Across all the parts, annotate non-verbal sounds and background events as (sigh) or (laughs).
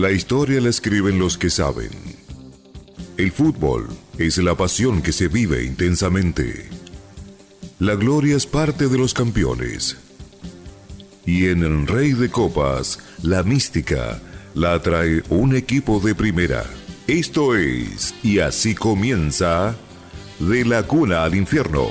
La historia la escriben los que saben. El fútbol es la pasión que se vive intensamente. La gloria es parte de los campeones. Y en el Rey de Copas, la mística la atrae un equipo de primera. Esto es, y así comienza, de la cuna al infierno.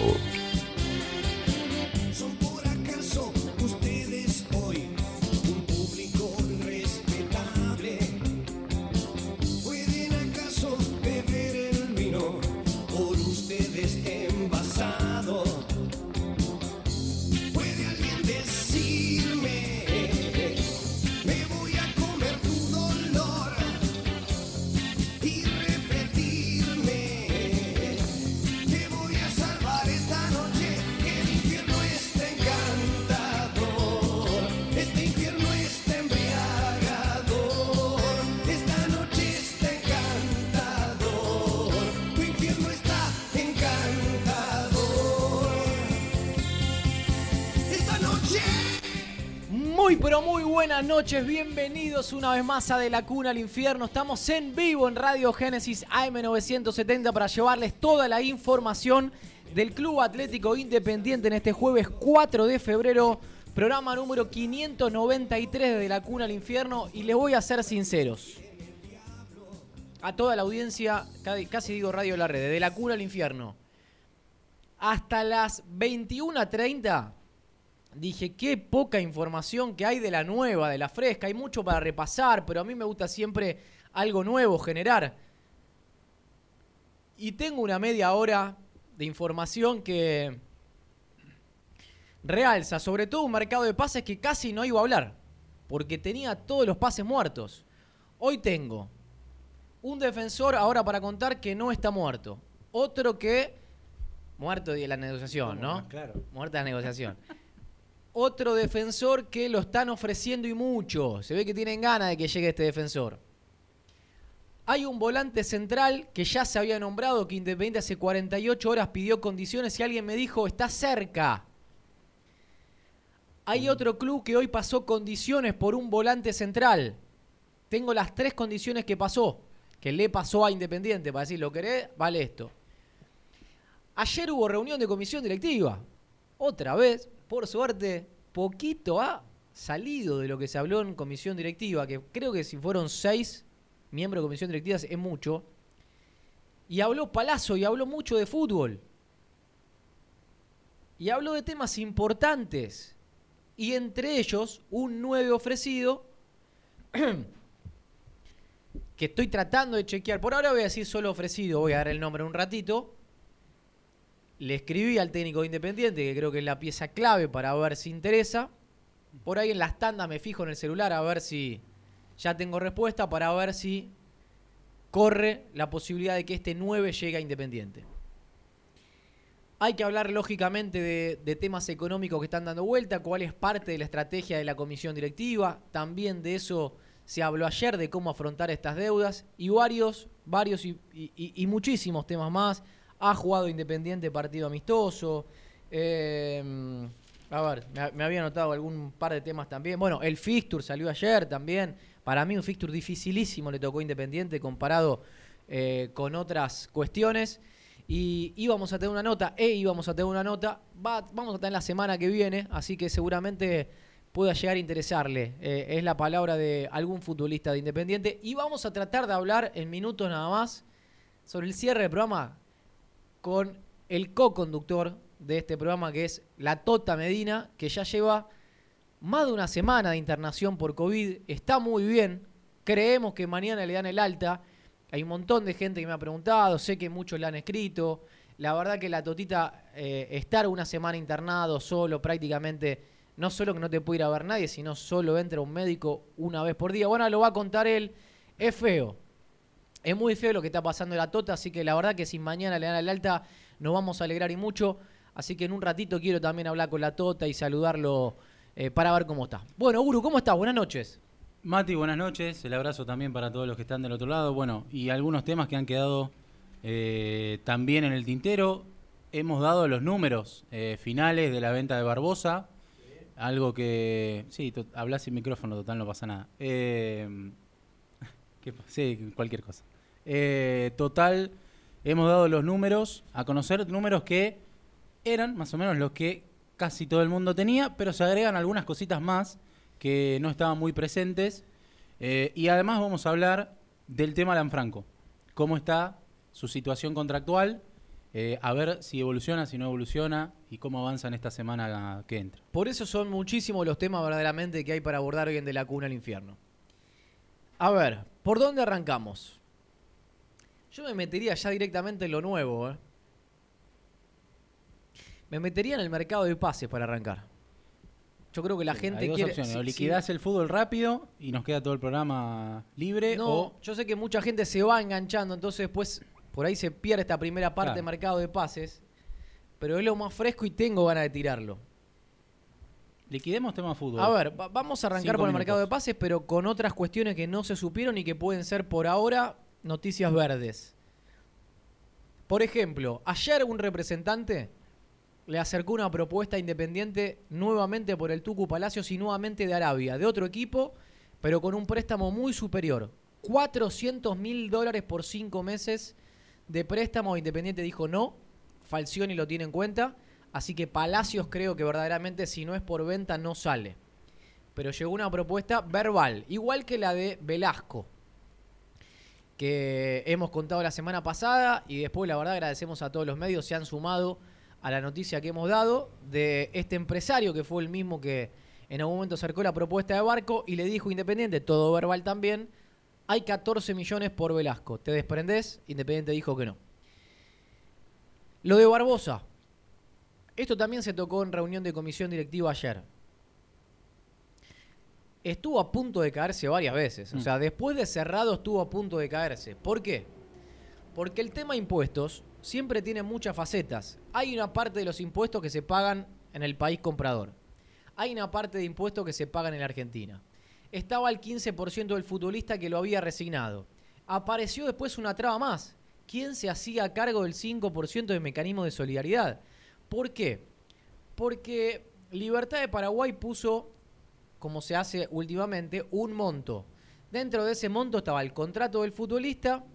De la Cuna al Infierno. Estamos en vivo en Radio Génesis AM970 para llevarles toda la información del Club Atlético Independiente en este jueves 4 de febrero, programa número 593 de, de La Cuna al Infierno. Y les voy a ser sinceros. A toda la audiencia, casi digo Radio La Red, de La Cuna al Infierno. Hasta las 21.30 dije, qué poca información que hay de la nueva, de la fresca. Hay mucho para repasar, pero a mí me gusta siempre algo nuevo generar. Y tengo una media hora de información que realza, sobre todo un mercado de pases que casi no iba a hablar, porque tenía todos los pases muertos. Hoy tengo un defensor ahora para contar que no está muerto. Otro que... Muerto de la negociación, ¿no? Claro. Muerta la negociación (laughs) otro defensor que lo están ofreciendo y mucho. Se ve que tienen ganas de que llegue este defensor. Hay un volante central que ya se había nombrado, que Independiente hace 48 horas pidió condiciones y alguien me dijo, está cerca. Hay otro club que hoy pasó condiciones por un volante central. Tengo las tres condiciones que pasó, que le pasó a Independiente, para decir, lo querés, vale esto. Ayer hubo reunión de comisión directiva. Otra vez, por suerte, poquito ha salido de lo que se habló en comisión directiva, que creo que si fueron seis miembros de comisión directiva es mucho. Y habló Palazzo y habló mucho de fútbol. Y habló de temas importantes. Y entre ellos, un nuevo ofrecido (clears throat) que estoy tratando de chequear. Por ahora voy a decir solo ofrecido, voy a dar el nombre un ratito. Le escribí al técnico Independiente, que creo que es la pieza clave para ver si interesa. Por ahí en las tandas me fijo en el celular a ver si ya tengo respuesta para ver si corre la posibilidad de que este 9 llegue a Independiente. Hay que hablar lógicamente de, de, temas económicos que están dando vuelta, cuál es parte de la estrategia de la comisión directiva. También de eso se habló ayer, de cómo afrontar estas deudas y varios, varios y muchísimos temas más ha jugado Independiente partido amistoso. Eh, a ver, me, había notado algún par de temas también. Bueno, el fixture salió ayer también. Para mí un fixture dificilísimo le tocó Independiente comparado eh, con otras cuestiones. Y íbamos a tener una nota, e íbamos a tener una nota. vamos a tener la semana que viene, así que seguramente pueda llegar a interesarle. Eh, es la palabra de algún futbolista de Independiente. Y vamos a tratar de hablar en minutos nada más sobre el cierre del programa con el co-conductor de este programa, que es la Tota Medina, que ya lleva más de una semana de internación por COVID. Está muy bien. Creemos que mañana le dan el alta. Hay un montón de gente que me ha preguntado, sé que muchos le han escrito. La verdad que la Totita, eh, estar una semana internado solo prácticamente, no solo que no te puede ir a ver nadie, sino solo entra un médico una vez por día. Bueno, lo va a contar él. Es feo. Es muy feo lo que está pasando en la Tota, así que la verdad que si mañana le dan el alta nos vamos a alegrar y mucho. Así que en un ratito quiero también hablar con la Tota y saludarlo eh, para ver cómo está. Bueno, Uru, ¿cómo estás? Buenas noches. Mati, buenas noches. El abrazo también para todos los que están del otro lado. Bueno, y algunos temas que han quedado eh, también en el tintero. Hemos dado los números eh, finales de la venta de Barbosa. Algo que... Sí, hablas sin micrófono, total, no pasa nada. ¿Qué pa- Sí, cualquier cosa. Eh, total, hemos dado los números, a conocer números que eran más o menos los que casi todo el mundo tenía, pero se agregan algunas cositas más que no estaban muy presentes. Eh, y además vamos a hablar del tema Lanfranco. ¿Cómo está su situación contractual? Eh, a ver si evoluciona, si no evoluciona y cómo avanza en esta semana que entra. Por eso son muchísimos los temas verdaderamente que hay para abordar hoy en De la Cuna al Infierno. A ver, ¿por dónde arrancamos? Yo me metería ya directamente en lo nuevo, ¿eh? Me metería en el mercado de pases para arrancar. Yo creo que la gente Hay dos quiere. opciones. sí, o sí. liquidás el fútbol rápido y nos queda todo el programa libre. No, o yo sé que mucha gente se va enganchando, entonces después por ahí se pierde esta primera parte Claro. de mercado de pases. Pero es lo más fresco y tengo ganas de tirarlo. Liquidemos tema fútbol. A ver, va- vamos a arrancar Cinco por el mercado de pases, pero con otras cuestiones que no se supieron y que pueden ser por ahora noticias verdes. Por ejemplo, ayer un representante le acercó una propuesta independiente nuevamente por el Tucu Palacios y nuevamente de Arabia, de otro equipo, pero con un préstamo muy superior. 400 mil dólares por cinco meses de préstamo. Independiente dijo no, Falcioni lo tiene en cuenta. Así que Palacios creo que verdaderamente si no es por venta no sale. Pero llegó una propuesta verbal, igual que la de Velasco, que hemos contado la semana pasada y después la verdad agradecemos a todos los medios, se han sumado a la noticia que hemos dado de este empresario que fue el mismo que en algún momento acercó la propuesta de Barco y le dijo Independiente, todo verbal también, hay 14 millones por Velasco. ¿Te desprendés? Independiente dijo que no. Lo de Barbosa. Esto también se tocó en reunión de comisión directiva ayer. Estuvo a punto de caerse varias veces. O Mm. sea, después de cerrado estuvo a punto de caerse. ¿Por qué? Porque el tema impuestos siempre tiene muchas facetas. Hay una parte de los impuestos que se pagan en el país comprador. Hay una parte de impuestos que se pagan en la Argentina. Estaba el 15% del futbolista que lo había resignado. Apareció después una traba más. ¿Quién se hacía cargo del 5% de mecanismo de solidaridad? ¿Por qué? Porque Libertad de Paraguay puso, como se hace últimamente, un monto. Dentro de ese monto estaba el contrato del futbolista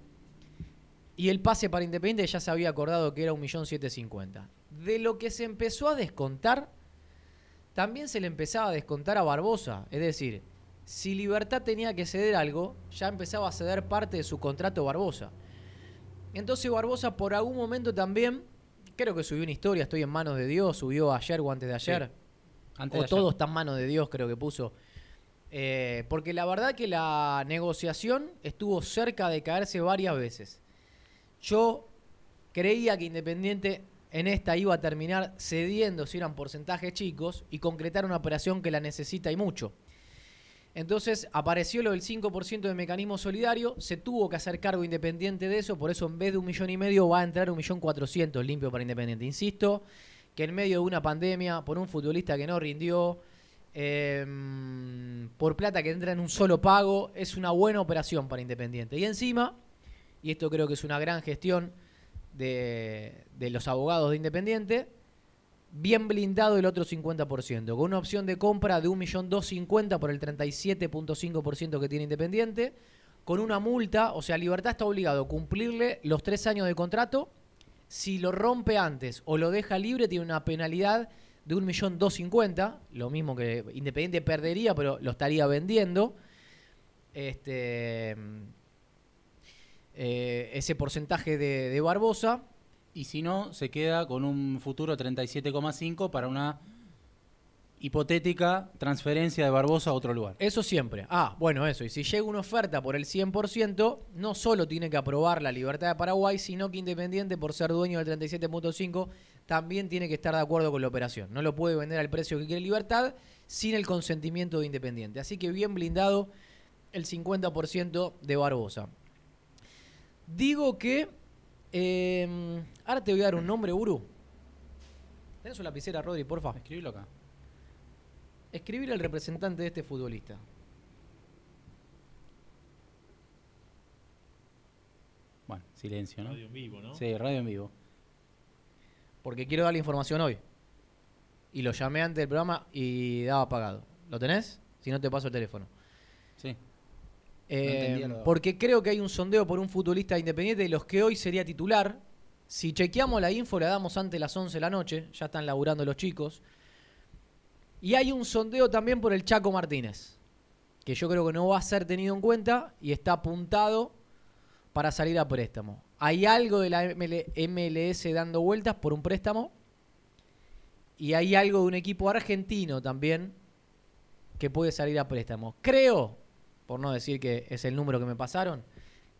y el pase para Independiente ya se había acordado que era 1.750.000. De lo que se empezó a descontar, también se le empezaba a descontar a Barbosa. Es decir, si Libertad tenía que ceder algo, ya empezaba a ceder parte de su contrato Barbosa. Entonces Barbosa por algún momento también, creo que subió una historia, estoy en manos de Dios, subió ayer o antes de ayer. Antes o de ayer. todo está en manos de Dios, creo que puso. Eh, porque la verdad que la negociación estuvo cerca de caerse varias veces. Yo creía que Independiente en esta iba a terminar cediendo si eran porcentajes chicos y concretar una operación que la necesita y mucho. Entonces apareció lo del 5% de mecanismo solidario, se tuvo que hacer cargo Independiente de eso, por eso en vez de un millón y medio va a entrar un millón cuatrocientos limpio para Independiente. Insisto que en medio de una pandemia, por un futbolista que no rindió, eh, por plata que entra en un solo pago, es una buena operación para Independiente. Y encima, y esto creo que es una gran gestión de los abogados de Independiente, bien blindado el otro 50%, con una opción de compra de 1.250.000 por el 37.5% que tiene Independiente, con una multa, o sea, Libertad está obligado a cumplirle los tres años de contrato, si lo rompe antes o lo deja libre tiene una penalidad de 1.250.000, lo mismo que Independiente perdería, pero lo estaría vendiendo. Este, eh, ese porcentaje de, de Barbosa. Y si no, se queda con un futuro 37,5 para una hipotética transferencia de Barbosa a otro lugar. Eso siempre. Ah, bueno, eso. Y si llega una oferta por el 100%, no solo tiene que aprobar la libertad de Paraguay, sino que Independiente, por ser dueño del 37.5, también tiene que estar de acuerdo con la operación. No lo puede vender al precio que quiere Libertad sin el consentimiento de Independiente. Así que bien blindado el 50% de Barbosa. Digo que... eh, ahora te voy a dar un nombre, Uru. ¿Tenés una lapicera, Rodri, porfa? Escribilo acá. Escribir al representante de este futbolista. Bueno, silencio, ¿no? Radio en vivo, ¿no? Sí, radio en vivo. Porque quiero dar la información hoy. Y lo llamé antes del programa y daba apagado. ¿Lo tenés? Si no te paso el teléfono. Eh, porque creo que hay un sondeo por un futbolista independiente de los que hoy sería titular. Si chequeamos la info, la damos antes de las 11 de la noche. Ya están laburando los chicos. Y hay un sondeo también por el Chaco Martínez. Que yo creo que no va a ser tenido en cuenta y está apuntado para salir a préstamo. Hay algo de la MLS dando vueltas por un préstamo. Y hay algo de un equipo argentino también que puede salir a préstamo. Creo, por no decir que es el número que me pasaron,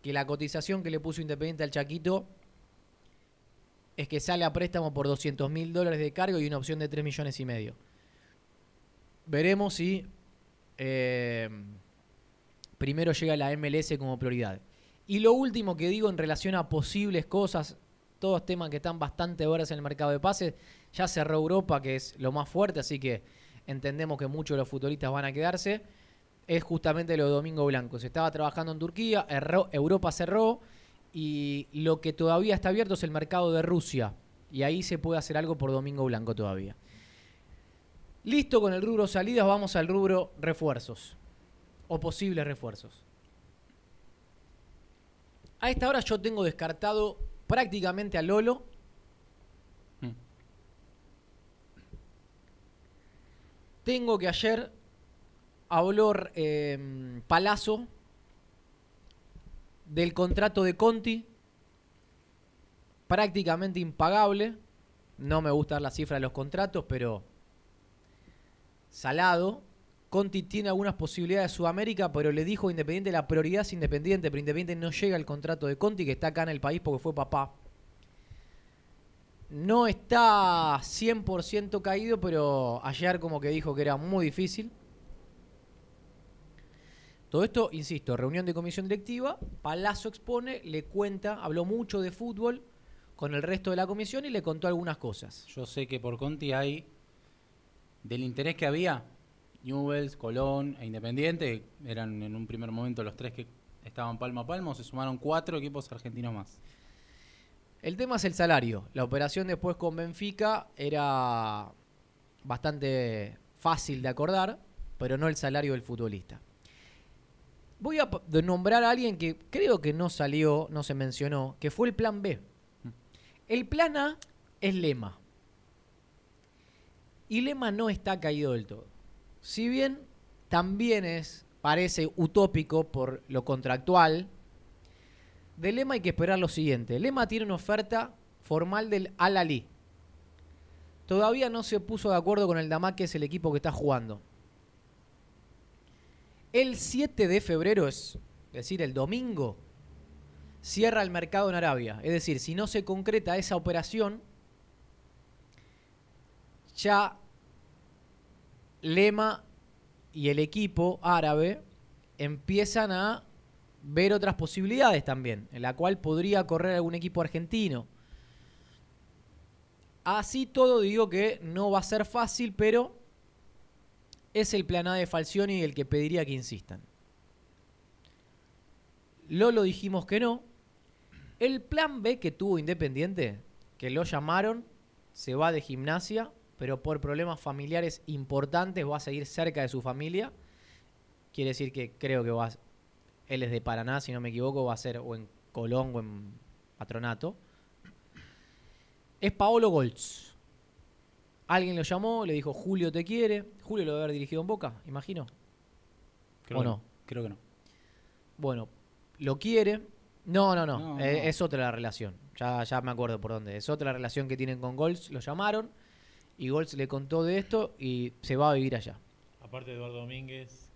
que la cotización que le puso Independiente al Chaquito es que sale a préstamo por 200 mil dólares de cargo y una opción de 3 millones y medio. Veremos si eh, primero llega la MLS como prioridad. Y lo último que digo en relación a posibles cosas, todos temas que están bastante horas en el mercado de pases, ya cerró Europa, que es lo más fuerte, así que entendemos que muchos de los futbolistas van a quedarse, es justamente lo de Domingo Blanco. Se estaba trabajando en Turquía, Europa cerró y lo que todavía está abierto es el mercado de Rusia. Y ahí se puede hacer algo por Domingo Blanco todavía. Listo con el rubro salidas, vamos al rubro refuerzos o posibles refuerzos. A esta hora yo tengo descartado prácticamente a Lolo Tengo que ayer habló eh, Palazzo del contrato de Conti, prácticamente impagable. No me gusta dar la cifra de los contratos, pero salado. Conti tiene algunas posibilidades de Sudamérica, pero le dijo Independiente la prioridad es Independiente, pero Independiente no llega al contrato de Conti, que está acá en el país porque fue papá. No está 100% caído, pero ayer como que dijo que era muy difícil. Todo esto, insisto, reunión de comisión directiva, Palazzo expone, le cuenta, habló mucho de fútbol con el resto de la comisión y le contó algunas cosas. Yo sé que por Conti hay, del interés que había, Newells, Colón e Independiente, eran en un primer momento los tres que estaban palmo a palmo, se sumaron cuatro equipos argentinos más. El tema es el salario. La operación después con Benfica era bastante fácil de acordar, pero no el salario del futbolista. Voy a nombrar a alguien que creo que no salió, no se mencionó, que fue el plan B. El plan A es Lema. Y Lema no está caído del todo. Si bien también es, parece utópico por lo contractual, de Lema hay que esperar lo siguiente. Lema tiene una oferta formal del Al-Ali. Todavía no se puso de acuerdo con el Damak, que es el equipo que está jugando. El 7 de febrero, es decir, el domingo, cierra el mercado en Arabia. Es decir, si no se concreta esa operación, ya Lema y el equipo árabe empiezan a ver otras posibilidades también, en la cual podría correr algún equipo argentino. Así todo digo que no va a ser fácil, pero es el plan A de Falcioni el que pediría que insistan. Lolo dijimos que no. El plan B que tuvo Independiente, que lo llamaron, se va de gimnasia, pero por problemas familiares importantes va a seguir cerca de su familia. Quiere decir que creo que va, él es de Paraná, si no me equivoco, va a ser o en Colón o en Patronato. Es Paolo Goltz. Alguien lo llamó, le dijo, Julio te quiere. Julio lo debe haber dirigido en Boca, imagino. Creo ¿O no? Creo que no. Bueno, lo quiere. No, no, no. Eh, es, otra la relación. Ya, ya me acuerdo por dónde. Es otra la relación que tienen con Goltz. Lo llamaron y Goltz le contó de esto y se va a vivir allá. Aparte de Eduardo Domínguez,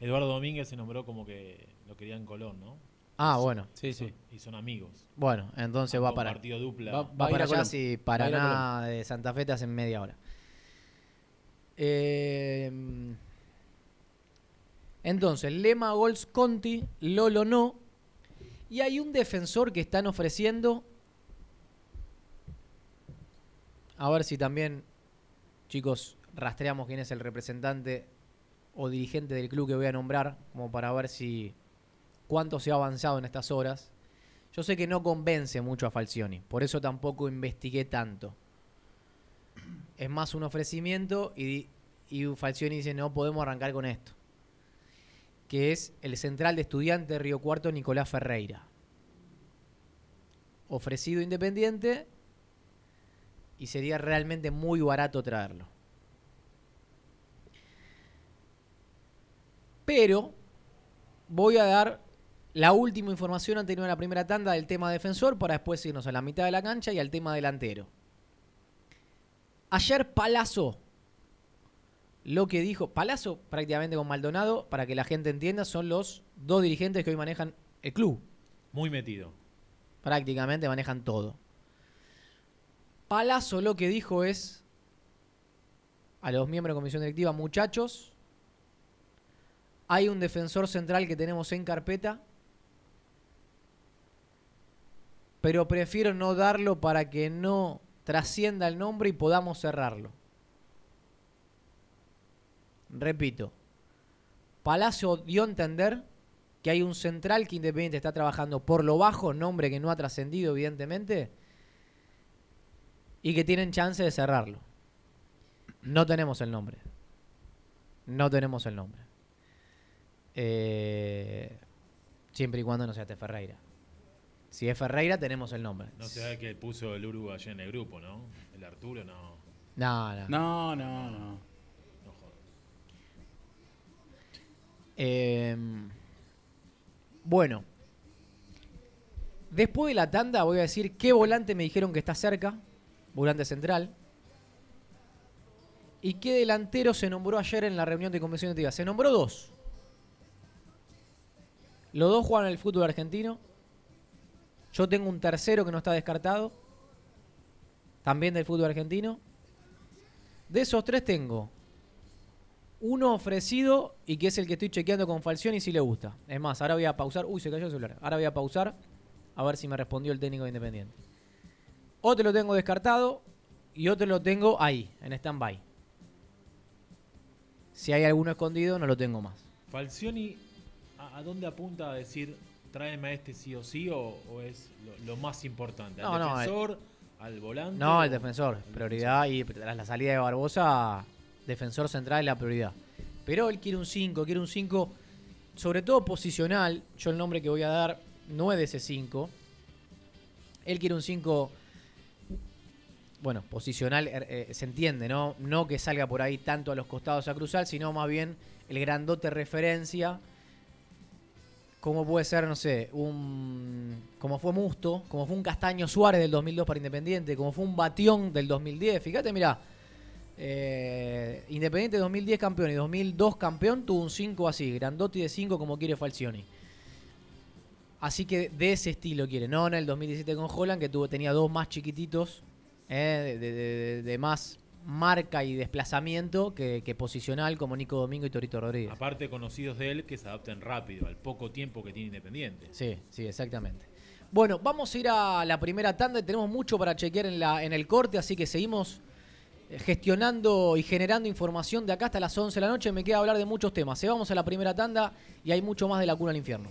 Eduardo Domínguez se nombró como que lo quería en Colón, ¿no? Ah, bueno. Sí, sí. Y son amigos. Bueno, entonces va para. Partido dupla. Va, para allá si Paraná de Santa Fe te hacen media hora. Eh, entonces, Lema Gols Conti, Lolo no. Y hay un defensor que están ofreciendo. A ver si también, chicos, rastreamos quién es el representante o dirigente del club que voy a nombrar, como para ver si cuánto se ha avanzado en estas horas. Yo sé que no convence mucho a Falcioni, por eso tampoco investigué tanto. Es más un ofrecimiento y, y Falcioni dice, no podemos arrancar con esto. que es el central de estudiante de Río Cuarto, Nicolás Ferreira. Ofrecido independiente y sería realmente muy barato traerlo. Pero voy a dar la última información anterior a la primera tanda del tema defensor para después irnos a la mitad de la cancha y al tema delantero. Ayer Palazzo, lo que dijo, Palazzo prácticamente con Maldonado, para que la gente entienda, son los dos dirigentes que hoy manejan el club. Muy metido. Prácticamente manejan todo. Palazzo lo que dijo es a los miembros de comisión directiva, muchachos, hay un defensor central que tenemos en carpeta, pero prefiero no darlo para que no trascienda el nombre y podamos cerrarlo. Repito, Palacio dio a entender que hay un central que Independiente está trabajando por lo bajo, nombre que no ha trascendido evidentemente, y que tienen chance de cerrarlo. No tenemos el nombre. No tenemos el nombre. Eh, siempre y cuando no sea este Ferreira. Si es Ferreira, tenemos el nombre. No sé que puso el Uruguay allá en el grupo, ¿no? El Arturo, no. No, no. No, no, no. No jodas. Eh, bueno. Después de la tanda voy a decir qué volante me dijeron que está cerca. Volante central. ¿Y qué delantero se nombró ayer en la reunión de convención directiva? Se nombró dos. Los dos juegan en el fútbol argentino. Yo tengo un tercero que no está descartado. También del fútbol argentino. De esos tres tengo uno ofrecido y que es el que estoy chequeando con Falcioni si le gusta. Es más, ahora voy a pausar. Uy, se cayó el celular. Ahora voy a pausar a ver si me respondió el técnico de Independiente. Otro lo tengo descartado y otro lo tengo ahí, en stand-by. Si hay alguno escondido, no lo tengo más. Falcioni, ¿a, a dónde apunta a decir tráeme a este sí o sí o, o es lo, lo más importante? ¿Al No, no, defensor? ¿Al volante? No, el defensor. Prioridad y tras la salida de Barbosa, defensor central es la prioridad. Pero él quiere un 5, quiere un 5, sobre todo posicional. Yo el nombre que voy a dar no es de ese 5. Él quiere un 5, bueno, posicional, er, eh, se entiende, ¿no? No que salga por ahí tanto a los costados a cruzar, sino más bien el grandote referencia. Como puede ser, no sé, un. Como fue Musto, como fue un Castaño Suárez del 2002 para Independiente, como fue un Batión del 2010. Fíjate, mira, eh, Independiente 2010 campeón y 2002 campeón tuvo un 5 así, grandote de 5 como quiere Falcioni. Así que de ese estilo quiere. No en el 2017 con Holland, que tuvo, tenía dos más chiquititos, eh, de más marca y desplazamiento que, que posicional como Nico Domingo y Torito Rodríguez. Aparte conocidos de él que se adapten rápido al poco tiempo que tiene Independiente. Sí, sí, exactamente. Bueno, vamos a ir a la primera tanda y tenemos mucho para chequear en, la, en el corte, así que seguimos eh, gestionando y generando información de acá hasta las 11 de la noche. Me queda hablar de muchos temas. Se vamos a la primera tanda y hay mucho más de la cuna al infierno.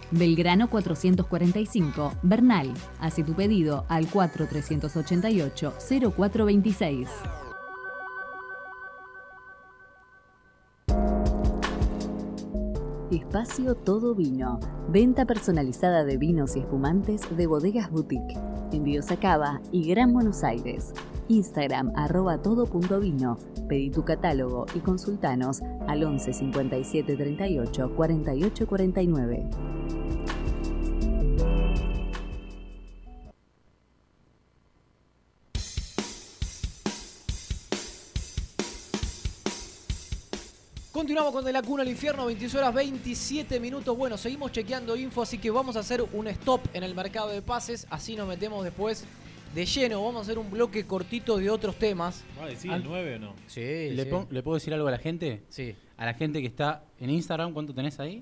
Belgrano 445, Bernal. Hace tu pedido al 4388-0426. Espacio Todo Vino. Venta personalizada de vinos y espumantes de bodegas boutique. Envíos a Cava y Gran Buenos Aires. Instagram arroba todo.vino. Pedí tu catálogo y consultanos al 11 57 38 48 49. Continuamos con De la Cuna al Infierno, 22 horas 27 minutos. Bueno, seguimos chequeando info, así que vamos a hacer un stop en el mercado de pases. Así nos metemos después de lleno. Vamos a hacer un bloque cortito de otros temas. ¿Va a decir el 9 o no? Sí, ¿Le, sí. pon- le puedo decir algo a la gente? Sí. A la gente que está en Instagram, ¿cuánto tenés ahí?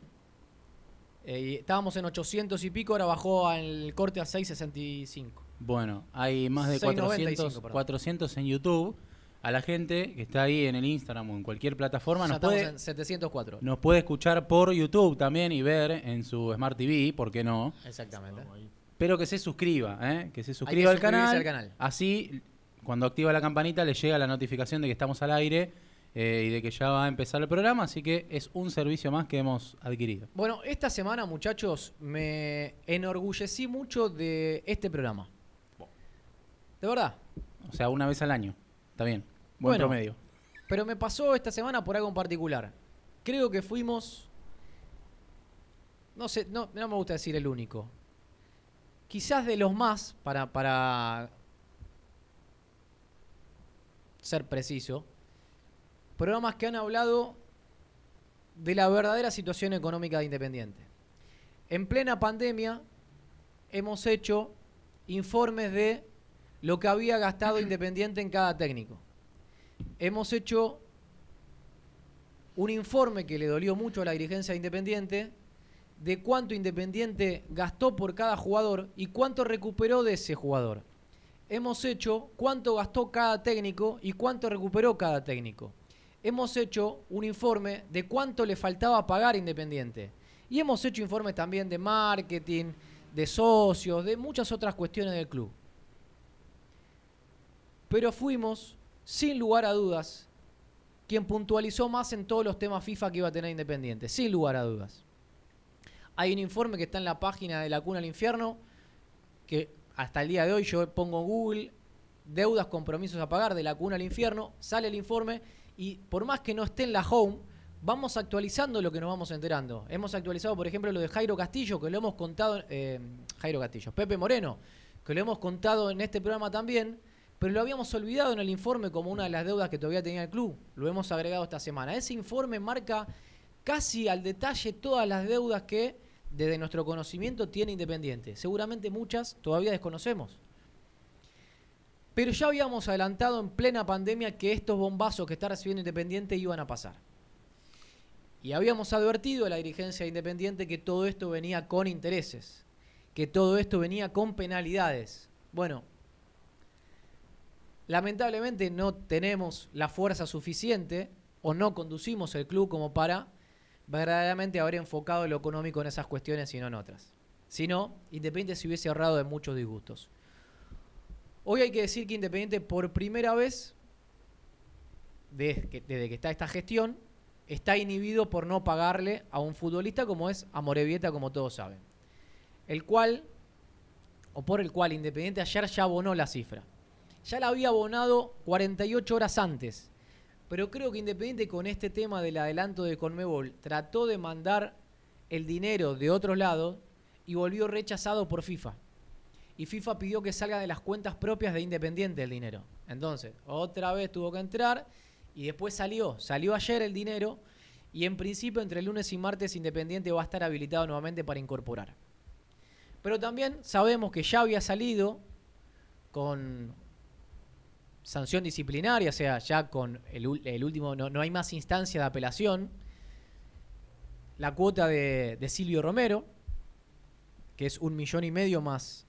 Eh, estábamos en 800 y pico, ahora bajó al corte a 665. Bueno, hay más de 695, 400, perdón. 400 en YouTube. A la gente que está ahí en el Instagram o en cualquier plataforma Ya nos puede, en 704. nos puede escuchar por YouTube también y ver en su Smart TV, ¿por qué no? Exactamente. Pero que se suscriba, ¿eh? que se suscriba al, canal, al canal. Así, cuando activa la campanita, le llega la notificación de que estamos al aire eh, y de que ya va a empezar el programa. Así que es un servicio más que hemos adquirido. Bueno, esta semana, muchachos, me enorgullecí mucho de este programa. De verdad. O sea, una vez al año. Está bien. Buen Bueno. promedio. Pero me pasó esta semana por algo en particular. Creo que fuimos. No sé, no, no me gusta decir el único. Quizás de los más, para, para ser preciso, programas que han hablado de la verdadera situación económica de Independiente. En plena pandemia hemos hecho informes de lo que había gastado Independiente en cada técnico. Hemos hecho un informe que le dolió mucho a la dirigencia de Independiente de cuánto Independiente gastó por cada jugador y cuánto recuperó de ese jugador. Hemos hecho cuánto gastó cada técnico y cuánto recuperó cada técnico. Hemos hecho un informe de cuánto le faltaba pagar Independiente Y hemos hecho informes también de marketing, de socios, de muchas otras cuestiones del club. Pero fuimos, sin lugar a dudas, quien puntualizó más en todos los temas FIFA que iba a tener Independiente, sin lugar a dudas. Hay un informe que está en la página de la Cuna al Infierno, que hasta el día de hoy yo pongo en Google deudas, compromisos a pagar de la Cuna al Infierno, sale el informe y por más que no esté en la home, vamos actualizando lo que nos vamos enterando. Hemos actualizado, por ejemplo, lo de Jairo Castillo, que lo hemos contado, eh, Jairo Castillo, Pepe Moreno, que lo hemos contado en este programa también, pero lo habíamos olvidado en el informe como una de las deudas que todavía tenía el club. Lo hemos agregado esta semana. Ese informe marca casi al detalle todas las deudas que desde nuestro conocimiento tiene Independiente. Seguramente muchas todavía desconocemos. Pero ya habíamos adelantado en plena pandemia que estos bombazos que está recibiendo Independiente iban a pasar. Y habíamos advertido a la dirigencia de Independiente que todo esto venía con intereses, que todo esto venía con penalidades. Bueno, lamentablemente no tenemos la fuerza suficiente o no conducimos el club como para verdaderamente haber enfocado lo económico en esas cuestiones y no en otras. Si no, Independiente se hubiese ahorrado de muchos disgustos. Hoy hay que decir que Independiente por primera vez, desde que, está esta gestión, está inhibido por no pagarle a un futbolista como es Amorevieta, como todos saben. El cual, o por el cual Independiente ayer ya abonó la cifra. Ya la había abonado 48 horas antes. Pero creo que Independiente con este tema del adelanto de Conmebol trató de mandar el dinero de otro lado y volvió rechazado por FIFA. Y FIFA pidió que salga de las cuentas propias de Independiente el dinero. Entonces, otra vez tuvo que entrar y después salió. Salió ayer el dinero y en principio entre lunes y martes Independiente va a estar habilitado nuevamente para incorporar. Pero también sabemos que ya había salido con sanción disciplinaria, o sea, ya con el, último, no, hay más instancia de apelación, la cuota de Silvio Romero, que es un millón y medio más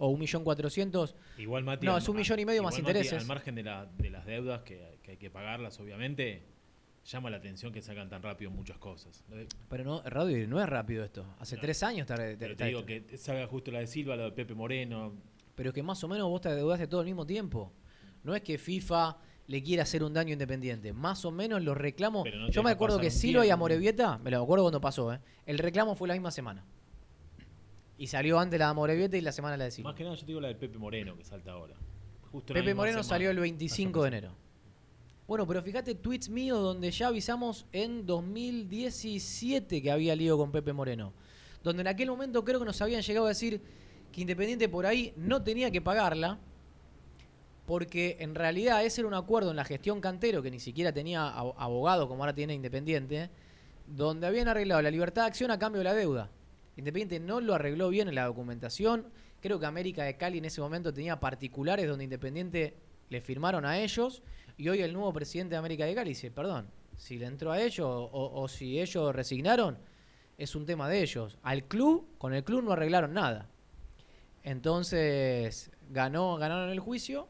o un millón cuatrocientos. Igual, Mati. No, es un millón y medio más intereses. al margen de, las deudas que, hay que pagarlas, obviamente, llama la atención que sacan tan rápido muchas cosas. Pero no, radio no es rápido esto. Hace tres años tarde. Pero te digo que salga justo la de Silva, la de Pepe Moreno. Pero que más o menos vos te deudaste todo al mismo tiempo. No es que FIFA le quiera hacer un daño independiente. Más o menos los reclamos. Yo me acuerdo que Silva y Amorevieta, me lo acuerdo cuando pasó, ¿eh? el reclamo fue la misma semana. Y salió antes la de Amorevieta y la semana la de Silva. Más que nada yo digo la de Pepe Moreno que salta ahora. Pepe Moreno salió el 25 de enero. Bueno, pero fíjate tweets míos donde ya avisamos en 2017 que había lío con Pepe Moreno. Donde en aquel momento creo que nos habían llegado a decir que Independiente por ahí no tenía que pagarla, porque en realidad ese era un acuerdo en la gestión cantero que ni siquiera tenía abogado como ahora tiene Independiente, donde habían arreglado la libertad de acción a cambio de la deuda. Independiente no lo arregló bien en la documentación. Creo que América de Cali en ese momento tenía particulares donde Independiente le firmaron a ellos y hoy el nuevo presidente de América de Cali dice, perdón, si le entró a ellos o, si ellos resignaron, es un tema de ellos. Al club, con el club no arreglaron nada. Entonces, ganó, ganaron el juicio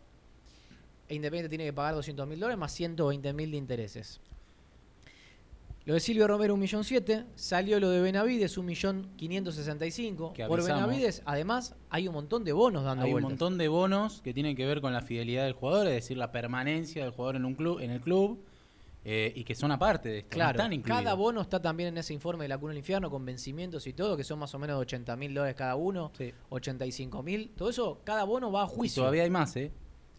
e Independiente tiene que pagar 200 mil dólares más 120 mil de intereses. Lo de Silvio Romero, un millón siete. Salió lo de Benavides, un millón quinientos sesenta y cinco. Por Benavides, además, hay un montón de bonos dando Hay un montón de bonos que tienen que ver con la fidelidad del jugador, es decir, la permanencia del jugador en un club, en el club. Eh, y que son aparte de esto. Claro, cada bono está también en ese informe de la Cuna del Infierno con vencimientos y todo, que son más o menos 80 mil dólares cada uno, sí. 85 mil. Todo eso, cada bono va a juicio. todavía hay más, ¿eh?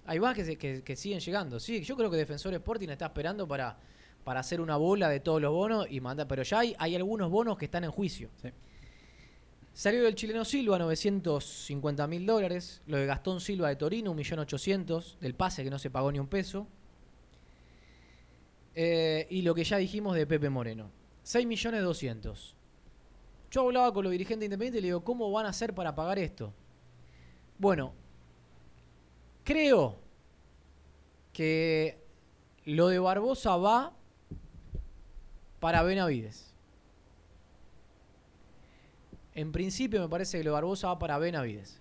Hay más que, que, que siguen llegando. Sí, yo creo que Defensor Sporting está esperando para para hacer una bola de todos los bonos y mandar. Pero ya hay, hay algunos bonos que están en juicio. Salió del chileno Silva, 950 mil dólares. Lo de Gastón Silva de Torino, 1.800.000 del pase que no se pagó ni un peso. Eh, y lo que ya dijimos de Pepe Moreno, 6.200.000. Yo hablaba con los dirigentes independientes y le digo, ¿cómo van a hacer para pagar esto? Bueno, creo que lo de Barbosa va para Benavides. En principio me parece que lo Barbosa va para Benavides.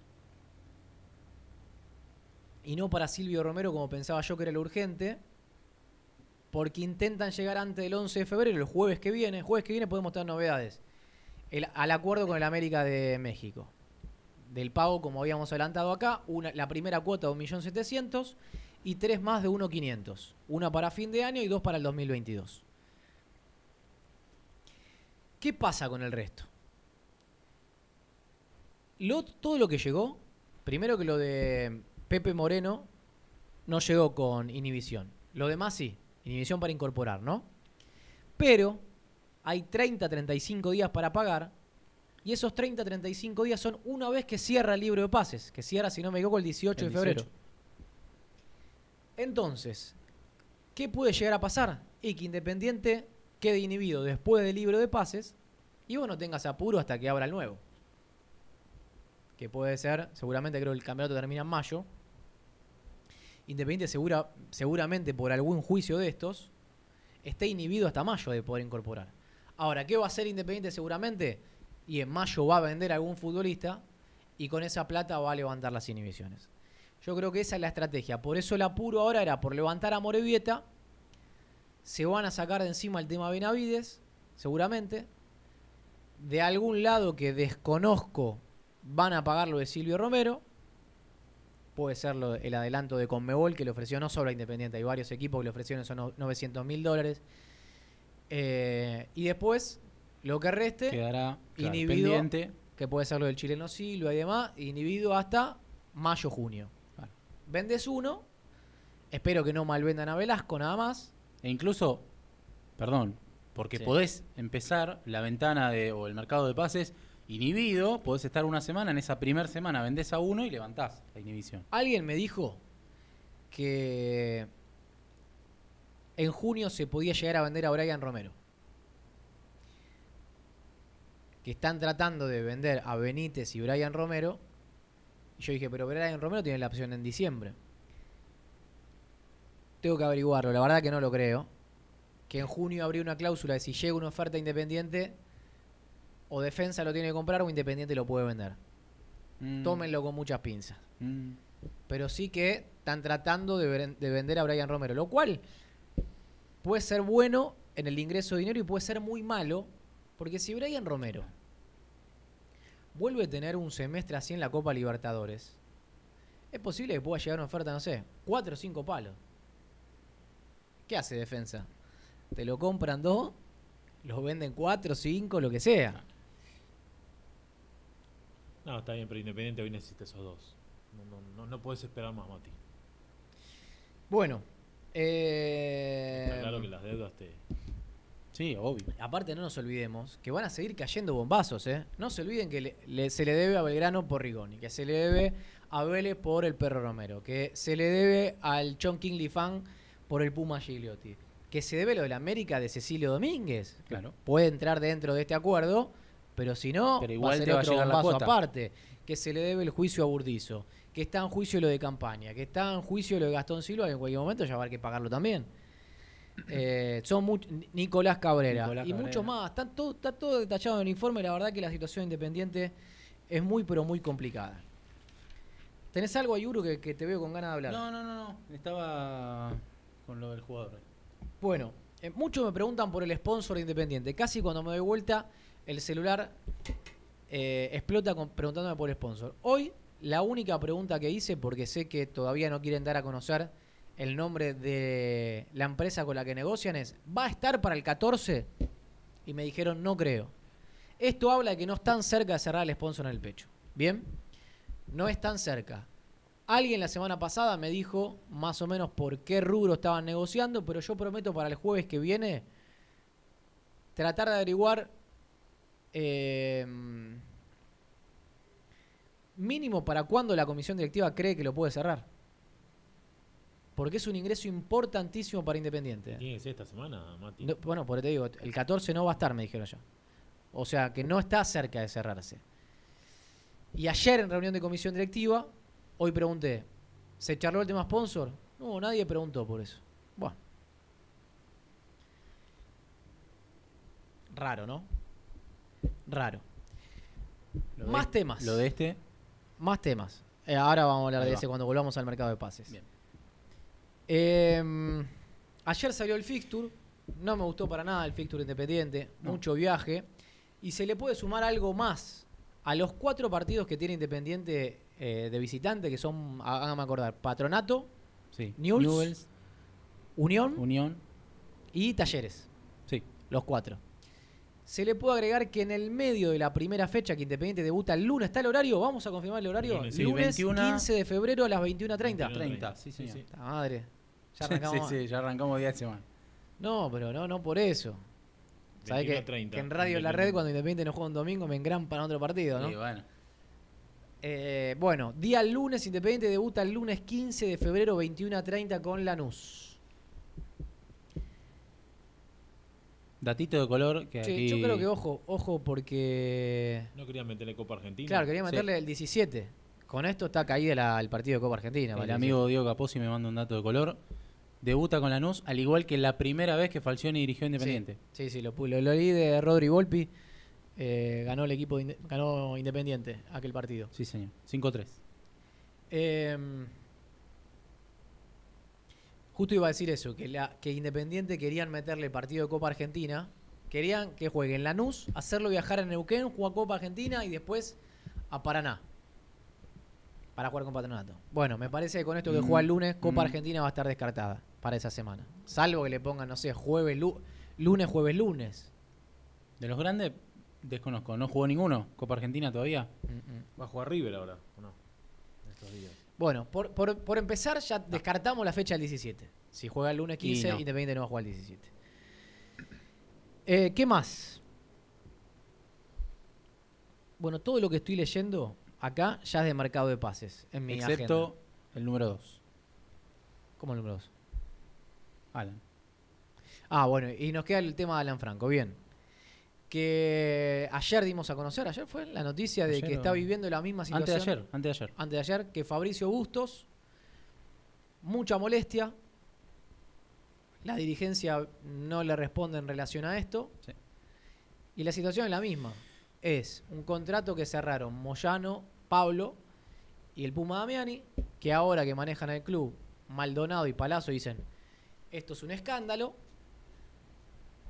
Y no para Silvio Romero como pensaba yo que era lo urgente. Porque intentan llegar antes del 11 de febrero, el jueves que viene. El jueves que viene podemos tener novedades. el- al acuerdo con el América de México. Del pago, como habíamos adelantado acá, una, la primera cuota de 1.700.000 y tres más de 1.500. Una para fin de año y dos para el 2022. ¿Qué pasa con el resto? Lo- todo lo que llegó, primero que lo de Pepe Moreno no llegó con inhibición. Lo demás sí, inhibición para incorporar, ¿no? Pero hay 30, 35 días para pagar y esos 30, 35 días son una vez que cierra el libro de pases, que cierra, si no me equivoco, el 18 El de febrero. 18. Entonces, ¿qué puede llegar a pasar? Y que Independiente quede inhibido después del libro de pases y vos no tengas apuro hasta que abra el nuevo. Que puede ser, seguramente creo que el campeonato termina en mayo. Independiente segura, seguramente por algún juicio de estos esté inhibido hasta mayo de poder incorporar. Ahora, ¿qué va a hacer Independiente seguramente? Y en mayo va a vender a algún futbolista y con esa plata va a levantar las inhibiciones. Yo creo que esa es la estrategia. Por eso el apuro ahora era por levantar a Morevieta. Se van a sacar de encima el tema Benavides, seguramente. De algún lado que desconozco van a pagar lo de Silvio Romero. Puede ser lo- el adelanto de Conmebol que le ofreció no solo a Independiente, hay varios equipos que le ofrecieron esos no- 900 mil dólares. Eh, y después, lo que reste, Quedará claro, inhibido, pendiente. que puede ser lo del chileno Silva y demás, inhibido hasta mayo-junio. Claro. Vendes uno, espero que no malvendan a Velasco nada más. E incluso, perdón, porque Sí. podés empezar la ventana de, o el mercado de pases inhibido, podés estar una semana, en esa primera semana vendés a uno y levantás la inhibición. Alguien me dijo que en junio se podía llegar a vender a Brian Romero. Que están tratando de vender a Benítez y Brian Romero. Y yo dije, pero Brian Romero tiene la opción en diciembre. Tengo que averiguarlo, la verdad que no lo creo. Que en junio habría una cláusula de si llega una oferta independiente, o defensa lo tiene que comprar o independiente lo puede vender. Mm, Tómenlo con muchas pinzas mm. pero sí que están tratando de, ver- de vender a Brian Romero, lo cual puede ser bueno en el ingreso de dinero y puede ser muy malo, porque si Brian Romero vuelve a tener un semestre así en la Copa Libertadores, es posible que pueda llegar una oferta, no sé, cuatro o cinco palos. ¿Qué hace defensa? Te lo compran dos, los venden cuatro, cinco, lo que sea. No, está bien, pero Independiente hoy necesita esos dos. No, no, no, no puedes esperar más, Mati. Bueno, eh, Está claro que las deudas te. Sí, obvio. Aparte, no nos olvidemos que van a seguir cayendo bombazos, ¿eh? No se olviden que le- le- se le debe a Belgrano por Rigoni, que se le debe a Vélez por el Perro Romero, que se le debe al John Kingley Fan por el Puma Gigliotti, que se debe lo de la América de Cecilio Domínguez. Claro. Puede entrar dentro de este acuerdo, pero si no, Pero va igual a ser te va a otro llegar la bombazo cuota. aparte. Que se le debe el juicio a Burdizo, que está en juicio lo de campaña, que está en juicio lo de Gastón Silva, que en cualquier momento ya va a haber que pagarlo también. (clears throat) Eh, son much- Nicolás Cabrera Nicolás y muchos más. Está todo, está todo detallado en el informe. La verdad que la situación independiente es muy, pero muy complicada. ¿Tenés algo, Ayuro, que, que te veo con ganas de hablar? No, no, no, no. Estaba con lo del jugador. Bueno, eh, muchos me preguntan por el sponsor de Independiente. Casi cuando me doy vuelta, el celular eh, explota con- preguntándome por el sponsor. Hoy, la única pregunta que hice, porque sé que todavía no quieren dar a conocer el nombre de la empresa con la que negocian, es: ¿va a estar para el 14? Y me dijeron: No creo. Esto habla de que no están cerca de cerrar el sponsor en el pecho. ¿Bien? No están cerca. Alguien la semana pasada me dijo más o menos por qué rubro estaban negociando, pero yo prometo para el jueves que viene tratar de averiguar eh, mínimo para cuándo la comisión directiva cree que lo puede cerrar. Porque es un ingreso importantísimo para Independiente. Tiene que ser esta semana, Mati. No, bueno, por eso te digo, el 14 no va a estar, me dijeron ya. O sea, que no está cerca de cerrarse. Y ayer en reunión de comisión directiva, hoy pregunté, ¿se charló el tema sponsor? No, nadie preguntó por eso. Bueno. Raro, ¿no? Raro. Lo de- Más temas. Lo de este. Más temas. Eh, ahora vamos a hablar Ahí de va. ese cuando volvamos al mercado de pases. Bien. Eh, ayer salió el fixture. No me gustó para nada el fixture independiente. No. Mucho viaje. Y se le puede sumar algo más a los cuatro partidos que tiene Independiente eh, de visitante, que son, háganme acordar, Patronato, Sí. Newell's. Newell's, Unión Unión. y Talleres. Sí. Los cuatro. Se le puede agregar que en el medio de la primera fecha que Independiente debuta el lunes, ¿está el horario? Vamos a confirmar el horario. Lunes, sí, lunes 21. 15 de febrero a las 21.30. 21:30. 30, sí, sí. Puta madre. Ya Sí, arrancamos. sí, ya arrancamos día de semana. No, pero no, no por eso. Sabés que, 21:30, que en Radio La Red, cuando Independiente no juega un domingo, me engrampan otro partido, ¿no? Sí, bueno. Eh, bueno, día lunes, Independiente debuta el lunes 15 de febrero, 21 a 30 con Lanús. Datito de color que aquí... Yo creo que ojo, ojo, porque. No quería meterle Copa Argentina. Claro, quería Sí. meterle el 17. Con esto está caída la- el partido de Copa Argentina. El amigo Diego Capozzi me manda un dato de color. Debuta con Lanús, al igual que la primera vez que Falcioni dirigió Independiente. Sí, sí, lo, lo, lo leí de Rodri Volpi. Eh, ganó el equipo, de ganó Independiente aquel partido. Sí, señor. 5-3. Eh, justo iba a decir eso, que, la, que Independiente querían meterle partido de Copa Argentina. Querían que juegue en Lanús, hacerlo viajar a Neuquén, jugar Copa Argentina y después a Paraná. Para jugar con Patronato. Bueno, me parece que con esto que Mm, juega el lunes, Copa mm. Argentina va a estar descartada para esa semana. Salvo que le pongan, no sé, jueves, lu- lunes, jueves, lunes. De los grandes, desconozco. No jugó ninguno. Copa Argentina todavía. Mm, mm. Va a jugar River ahora, ¿o no? Estos días. Bueno, por, por- por empezar, ya descartamos la fecha del 17. Si juega el lunes Y 15, no. Independiente no va a jugar el 17. Eh, ¿Qué más? Bueno, todo lo que estoy leyendo acá ya es de mercado de pases. En mi Excepto agenda. el número 2. ¿Cómo el número 2? Alan. Ah, bueno, y nos queda el tema de Alan Franco. Bien. Que ayer dimos a conocer, ayer fue la noticia de Ayer que o- está viviendo la misma situación. Antes de ayer, antes de ayer. antes de ayer, que Fabricio Bustos, mucha molestia, la dirigencia no le responde en relación a esto, Sí. y la situación es la misma. Es un contrato que cerraron Moyano, Pablo y el Puma Damiani, que ahora que manejan el club, Maldonado y Palazzo dicen, esto es un escándalo,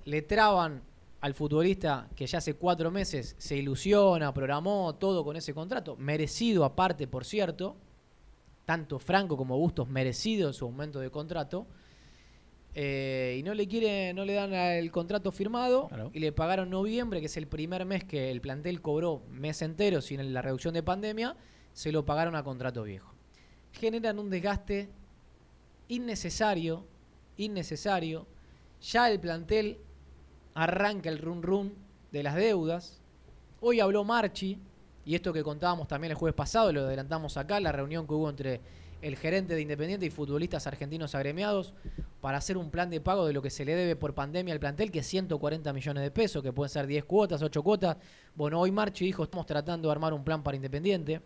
le traban al futbolista que ya hace cuatro meses se ilusiona, programó todo con ese contrato, merecido aparte, por cierto, tanto Franco como Bustos merecido su aumento de contrato, eh, y no le quiere, no le dan el contrato firmado Claro. y le pagaron noviembre, que es el primer mes que el plantel cobró mes entero sin la reducción de pandemia, se lo pagaron a contrato viejo. Generan un desgaste innecesario, innecesario. Ya el plantel arranca el run run de las deudas. Hoy habló Marchi, y esto que contábamos también el jueves pasado, lo adelantamos acá, la reunión que hubo entre el gerente de Independiente y futbolistas argentinos agremiados para hacer un plan de pago de lo que se le debe por pandemia al plantel, que es 140 millones de pesos, que pueden ser 10 cuotas, 8 cuotas. Bueno, hoy Marchi dijo, estamos tratando de armar un plan para Independiente.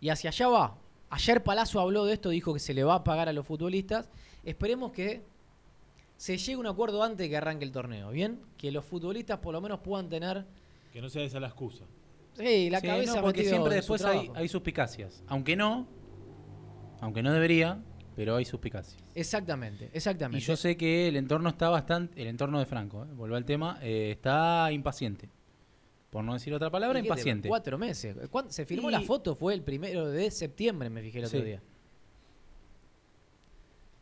Y hacia allá va. Ayer Palazzo habló de esto, dijo que se le va a pagar a los futbolistas. Esperemos que se llegue a un acuerdo antes de que arranque el torneo, ¿bien? Que los futbolistas por lo menos puedan tener... Que no sea esa la excusa. Sí, la Sí, cabeza no, porque siempre después hay, suspicacias. Aunque no, aunque no debería, pero hay suspicacias. Exactamente, Y exactamente. yo sé que el entorno está bastante, el entorno de Franco, eh, vuelvo al tema, eh, está impaciente. Por no decir otra palabra, ¿Y impaciente. Cuatro meses. ¿Cuándo- Se firmó Y- la foto, fue el primero de septiembre, me fijé el otro Sí. día.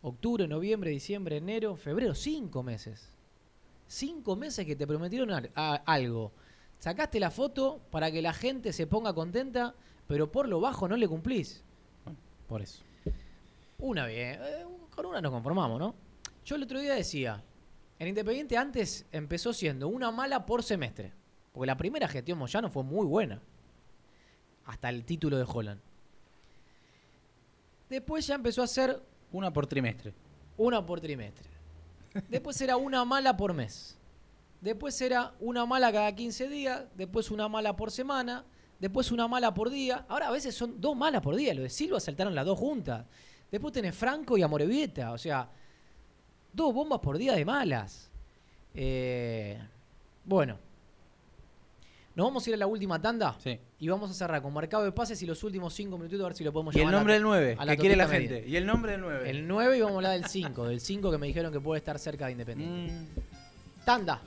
Octubre, noviembre, diciembre, enero, febrero, cinco meses. Cinco meses que te prometieron algo. Sacaste la foto para que la gente se ponga contenta, pero por lo bajo no le cumplís. Por eso. Una bien, eh, con una nos conformamos, ¿no? Yo el otro día decía, el Independiente antes empezó siendo una mala por semestre, porque la primera gestión Moyano fue muy buena, hasta el título de Holland. Después ya empezó a ser Una por trimestre. una por trimestre. Después era una mala por mes. Después era una mala cada 15 días. Después una mala por semana. Después una mala por día. Ahora a veces son dos malas por día. Lo de Silva saltaron las dos juntas. Después tenés Franco y Amorebieta. O sea, dos bombas por día de malas. Eh, bueno. Nos vamos a ir a la última tanda. Sí. Y vamos a cerrar con marcado de pases y los últimos cinco minutitos a ver si lo podemos Y el llamar a la- nombre del 9, a la que quiere la media. gente. Y el nombre del 9. El 9 y vamos a hablar del 5, del 5 que me dijeron que puede estar cerca de Independiente. Mm, Tanda.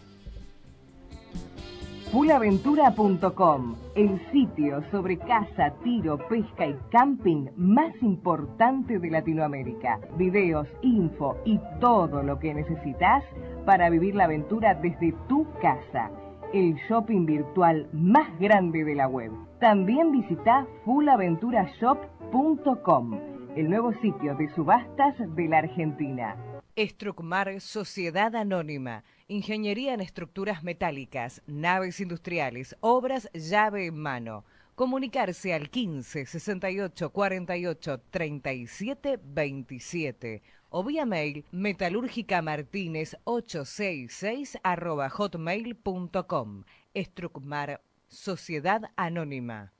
Fulaventura.com, el sitio sobre caza, tiro, pesca y camping más importante de Latinoamérica. Videos, info y todo lo que necesitas para vivir la aventura desde tu casa. El shopping virtual más grande de la web. También visita fullaventurashop.com, el nuevo sitio de subastas de la Argentina. Estrucmar Sociedad Anónima. Ingeniería en estructuras metálicas, naves industriales, obras llave en mano. Comunicarse al 15 68 48 37 27 o vía mail metalúrgica martínez 866 arroba hotmail.com. Estrucmar Sociedad Anónima.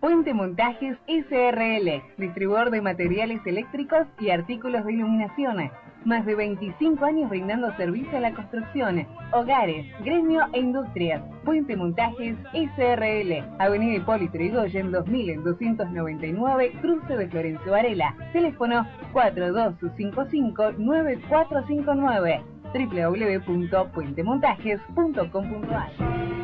Puente Montajes SRL, distribuidor de materiales eléctricos y artículos de iluminación. Más de 25 años brindando servicio a la construcción, hogares, gremio e industrias. Puente Montajes SRL, Avenida Hipólito Yrigoyen 2299, Cruce de Florencio Varela. Teléfono 4255-9459 www.puentemontajes.com.ar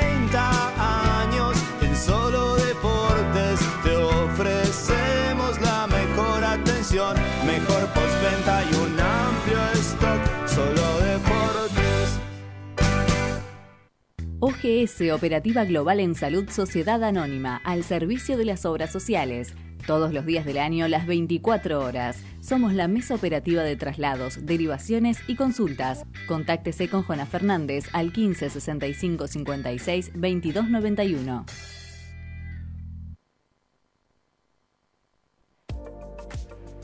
OGS Operativa Global en Salud Sociedad Anónima, al servicio de las obras sociales. Todos los días del año, las 24 horas. Somos la mesa operativa de traslados, derivaciones y consultas. Contáctese con Jona Fernández al 15 65 56 22 91.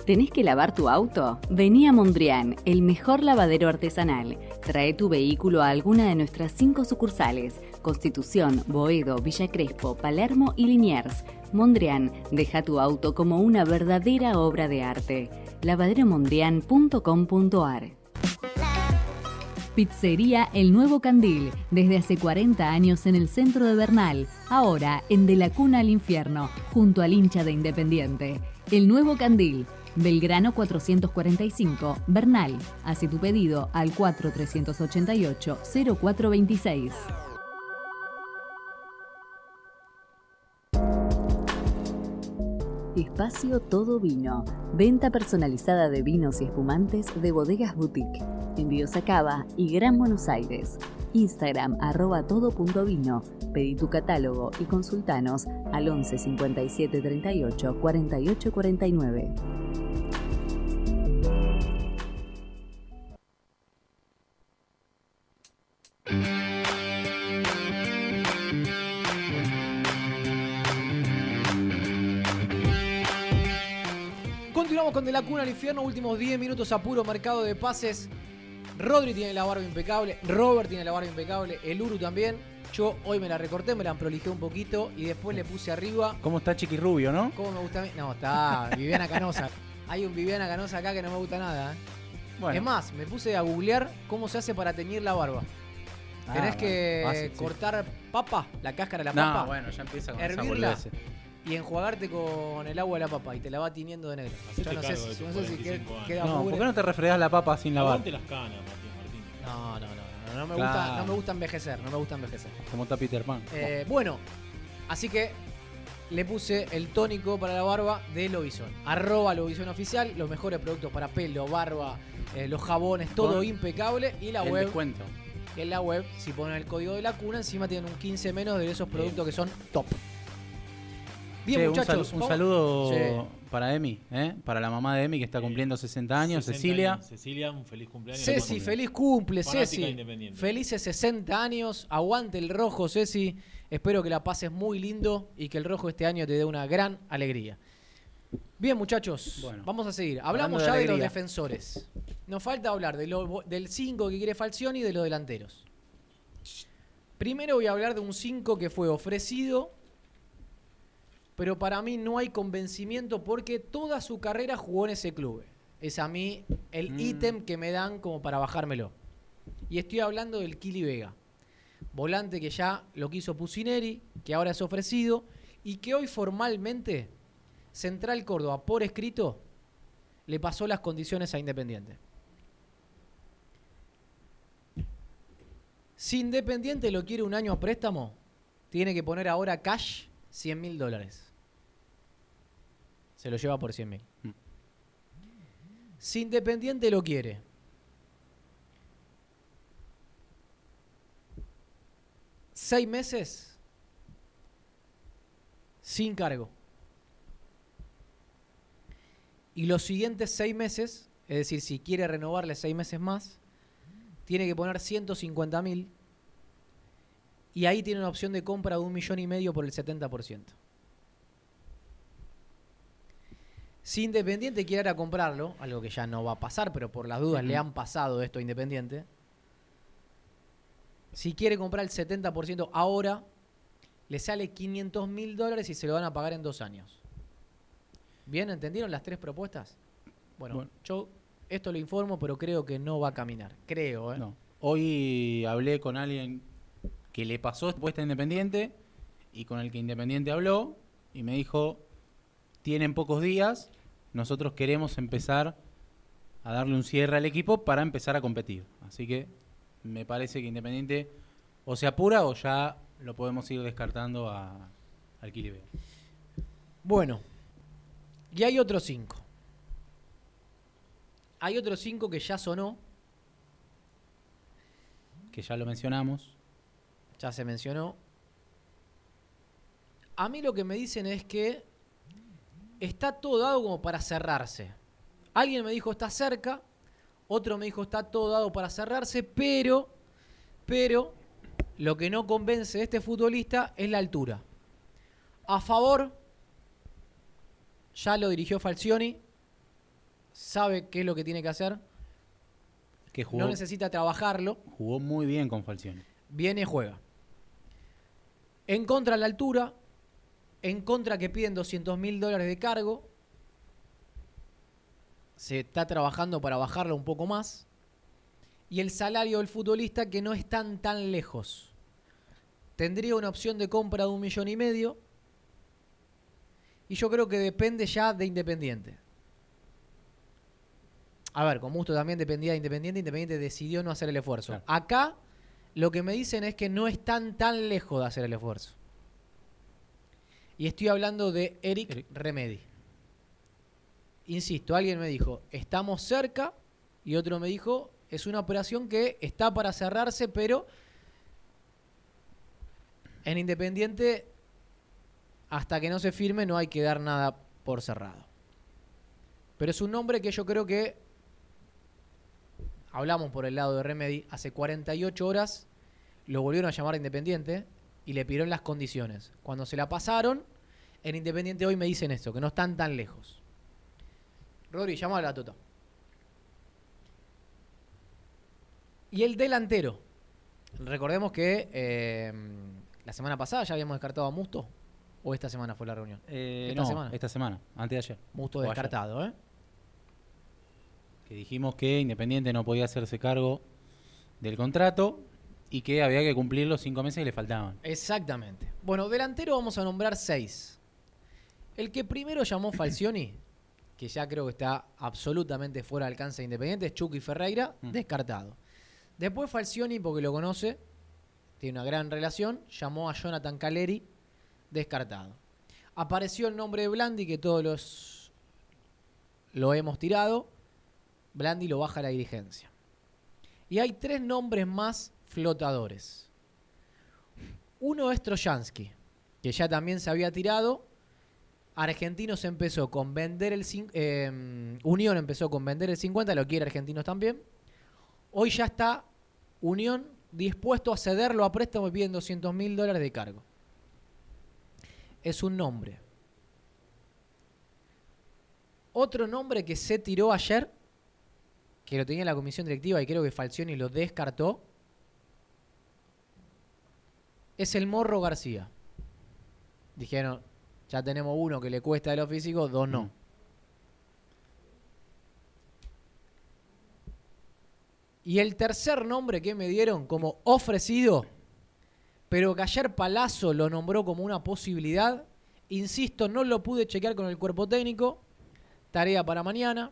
¿Tenés que lavar tu auto? Vení a Mondrian, el mejor lavadero artesanal. Trae tu vehículo a alguna de nuestras cinco sucursales: Constitución, Boedo, Villa Crespo, Palermo y Liniers. Mondrian, deja tu auto como una verdadera obra de arte. lavaderomondrian.com.ar Pizzería El Nuevo Candil, desde hace 40 años en el centro de Bernal, ahora en De la Cuna al Infierno, junto al hincha de Independiente. El Nuevo Candil, Belgrano 445, Bernal. Hace tu pedido al 4388-0426. Espacio Todo Vino. Venta personalizada de vinos y espumantes de bodegas boutique. Envíos a Cava y Gran Buenos Aires. Instagram arroba todo.vino. Pedí tu catálogo y consultanos al 11 57 38 48 49. La Cuna al Infierno, últimos 10 minutos a puro mercado de pases. Rodri tiene la barba impecable, Robert tiene la barba impecable, el Uru también. Yo hoy me la recorté, me la prolijé un poquito y después le puse arriba. ¿Cómo está Chiqui Rubio, no? ¿Cómo me gusta a mí? No, está Viviana Canosa. Hay un Viviana Canosa acá que no me gusta nada. ¿eh? Bueno. Es más, me puse a googlear cómo se hace para teñir la barba. Ah, Tenés bueno, que sí. cortar papa, la cáscara de la No, papa, bueno, ya empieza con esa hervirla boludez. Y enjuagarte con el agua de la papa y te la va tiñendo de negro. Yo no sé, cargo de si- tus no sé si 45 qued- años. queda No, mugre. ¿por qué no te refregás la papa sin lavar? Las canas, Martín Martín. No, no, no, no, no me Claro. gusta, no me gusta envejecer, no me gusta envejecer. Como está Peter Pan. Eh, bueno, así que le puse el tónico para la barba de Lobizón. Arroba Lobizón oficial, los mejores productos para pelo, barba, eh, los jabones, todo Con impecable. Y la el web, descuento. en la web, si ponen el código de la cuna, encima tienen un 15 menos de esos productos que son top. Bien, Che, un muchachos. sal- un, saludo Sí. para Emi, ¿eh? para la mamá de Emi que está cumpliendo 60 años, 60 Cecilia. años. Cecilia, un feliz cumpleaños. Ceci, feliz cumple, Ceci. Felices 60 años. Aguante el rojo, Ceci. Espero que la pases muy lindo y que el rojo este año te dé una gran alegría. Bien, muchachos, Bueno. vamos a seguir. Hablando Hablamos ya de, los defensores. Nos falta hablar de lo- del 5 que quiere Falcioni y de los delanteros. Primero voy a hablar de un 5 que fue ofrecido, pero para mí no hay convencimiento porque toda su carrera jugó en ese club. Es a mí el Mm. ítem que me dan como para bajármelo. Y estoy hablando del Kili Vega. Volante que ya lo quiso Pusineri, que ahora es ofrecido y que hoy formalmente Central Córdoba, por escrito, le pasó las condiciones a Independiente. Si Independiente lo quiere un año a préstamo, tiene que poner ahora cash 100 mil dólares. Se lo lleva por 100 mil. Mm. Si Independiente lo quiere, seis meses sin cargo. Y los siguientes seis meses, es decir, si quiere renovarle seis meses más, tiene que poner 150 mil. Y ahí tiene una opción de compra de un millón y medio por el 70%. Si Independiente quiere ahora comprarlo, algo que ya no va a pasar, pero por las dudas le han pasado esto a Independiente. Si quiere comprar el 70% ahora, le sale 500 mil dólares y se lo van a pagar en dos años. ¿Bien? ¿Entendieron las tres propuestas? Bueno, Bueno. yo esto lo informo, pero creo que no va a caminar. Creo, ¿eh? No. Hoy hablé con alguien que le pasó puesta Independiente y con el que Independiente habló y me dijo, tienen pocos días, nosotros queremos empezar a darle un cierre al equipo para empezar a competir. Así que me parece que Independiente o se apura o ya lo podemos ir descartando a, al Quilibeo. Bueno, y hay otros cinco. Hay otros cinco que ya sonó, Que ya lo mencionamos. ya se mencionó. A mí lo que me dicen es que está todo dado como para cerrarse. Alguien me dijo está cerca, otro me dijo está todo dado para cerrarse, pero, pero, lo que no convence de este futbolista es la altura. A favor, ya lo dirigió Falcioni, sabe qué es lo que tiene que hacer, Que jugó, no necesita trabajarlo, jugó muy bien con Falcioni. viene y juega. En contra de la altura, en contra que piden 200 mil dólares de cargo, se está trabajando para bajarlo un poco más, y el salario del futbolista que no están tan lejos. Tendría una opción de compra de un millón y medio, y yo creo que depende ya de Independiente. A ver, con Musto también dependía de Independiente, Independiente decidió no hacer el esfuerzo. Claro. Acá lo que me dicen es que no están tan lejos de hacer el esfuerzo. Y estoy hablando de Eric, Eric. Remedi. Insisto, alguien me dijo, estamos cerca, y otro me dijo, es una operación que está para cerrarse, pero en Independiente, hasta que no se firme, no hay que dar nada por cerrado. Pero es un nombre que yo creo que hablamos por el lado de Remedy, hace 48 horas lo volvieron a llamar Independiente y le pidieron las condiciones. Cuando se la pasaron, en Independiente hoy me dicen esto, que no están tan lejos. Rodri, llama a la Tota. Y el delantero. Recordemos que eh, la semana pasada ya habíamos descartado a Musto. ¿O esta semana fue la reunión? Eh, esta no, semana. esta semana, antes de ayer. Musto O ayer. descartado, ¿eh? Que dijimos que Independiente no podía hacerse cargo del contrato y que había que cumplir los cinco meses que le faltaban. Exactamente. Bueno, delantero vamos a nombrar seis. El que primero llamó Falcioni, que ya creo que está absolutamente fuera de alcance de Independiente, es Chucky Ferreira, Mm. descartado. Después Falcioni, porque lo conoce, tiene una gran relación, llamó a Jonathan Caleri, descartado. Apareció el nombre de Blandi, que todos los lo hemos tirado. Blandi lo baja a la dirigencia. Y hay tres nombres más flotadores. Uno es Trojansky, que ya también se había tirado. Argentinos empezó con vender el... eh, Unión empezó con vender el 50, lo quiere Argentinos también. Hoy ya está Unión dispuesto a cederlo a préstamo y piden 200 mil dólares de cargo. Es un nombre. Otro nombre que se tiró ayer, que lo tenía la comisión directiva y creo que Falcioni lo descartó, es el Morro García. Dijeron, ya tenemos uno que le cuesta de lo físico, dos no. Mm. Y el tercer nombre que me dieron como ofrecido, pero que ayer Palazzo lo nombró como una posibilidad, insisto, no lo pude chequear con el cuerpo técnico, tarea para mañana,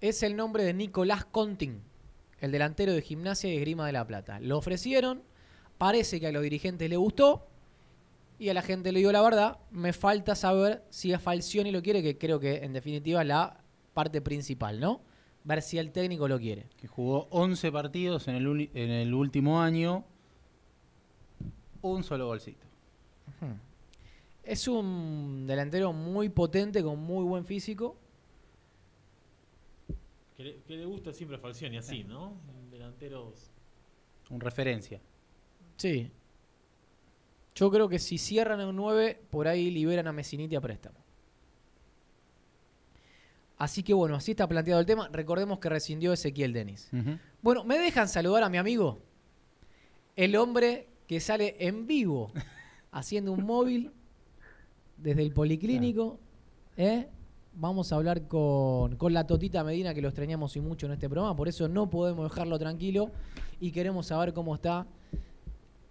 es el nombre de Nicolás Contin, el delantero de Gimnasia y Esgrima de la Plata. Lo ofrecieron, parece que a los dirigentes le gustó y a la gente le dio la verdad. Me falta saber si a Falcioni lo quiere, que creo que en definitiva es la parte principal, ¿no? Ver si el técnico lo quiere. Que jugó 11 partidos en el, uni- en el último año. Un solo golcito. Es un delantero muy potente, con muy buen físico. Que le, que le gusta siempre a Falcioni así, ¿no? Delanteros. Un referencia. Sí. Yo creo que si cierran a un 9, por ahí liberan a Messiniti a préstamo. Así que bueno, así está planteado el tema. Recordemos que rescindió Ezequiel Denis. Bueno, ¿me dejan saludar a mi amigo? El hombre que sale en vivo (laughs) haciendo un móvil desde el policlínico. ¿eh? Vamos a hablar con, con la Totita Medina, que lo extrañamos y mucho en este programa. Por eso no podemos dejarlo tranquilo y queremos saber cómo está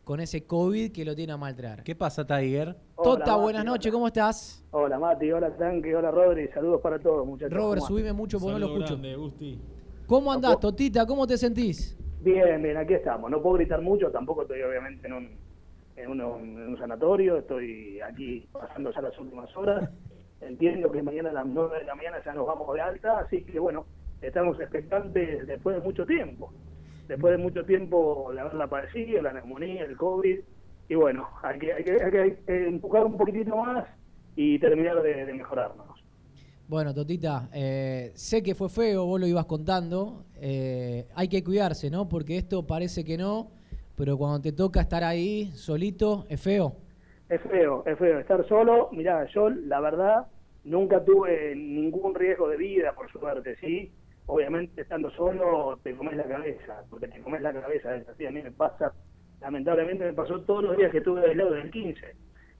con ese COVID que lo tiene a mal traer. ¿Qué pasa, Tiger? Tota, Mati, buenas noches, ¿cómo estás? Hola Mati, hola Tanque, hola Rodri, saludos para todos muchachos. Robert, ¿Cómo subime mucho porque no lo escucho. grande, Gusti. ¿Cómo andás, Totita? ¿Cómo te sentís? Bien, bien, aquí estamos. No puedo gritar mucho, tampoco estoy obviamente en un, en, uno- en un sanatorio, estoy aquí pasando ya las últimas horas. Entiendo que mañana a las 9 de la mañana ya nos vamos de alta, así que bueno, estamos expectantes después de mucho tiempo. Después de mucho tiempo de haberla padecido, la neumonía, el COVID, y bueno, hay que, hay que, hay que empujar un poquitito más y terminar de, de mejorarnos. Bueno, Totita, eh, sé que fue feo, vos lo ibas contando. eh, hay que cuidarse, ¿no? Porque esto parece que no, pero cuando te toca estar ahí solito, es feo. Es feo, es feo. Estar solo, mirá, yo la verdad nunca tuve ningún riesgo de vida, por suerte, ¿sí? Obviamente estando solo te comes la cabeza, porque te comes la cabeza, es así, a mí me pasa, lamentablemente me pasó todos los días que estuve aislado del 15.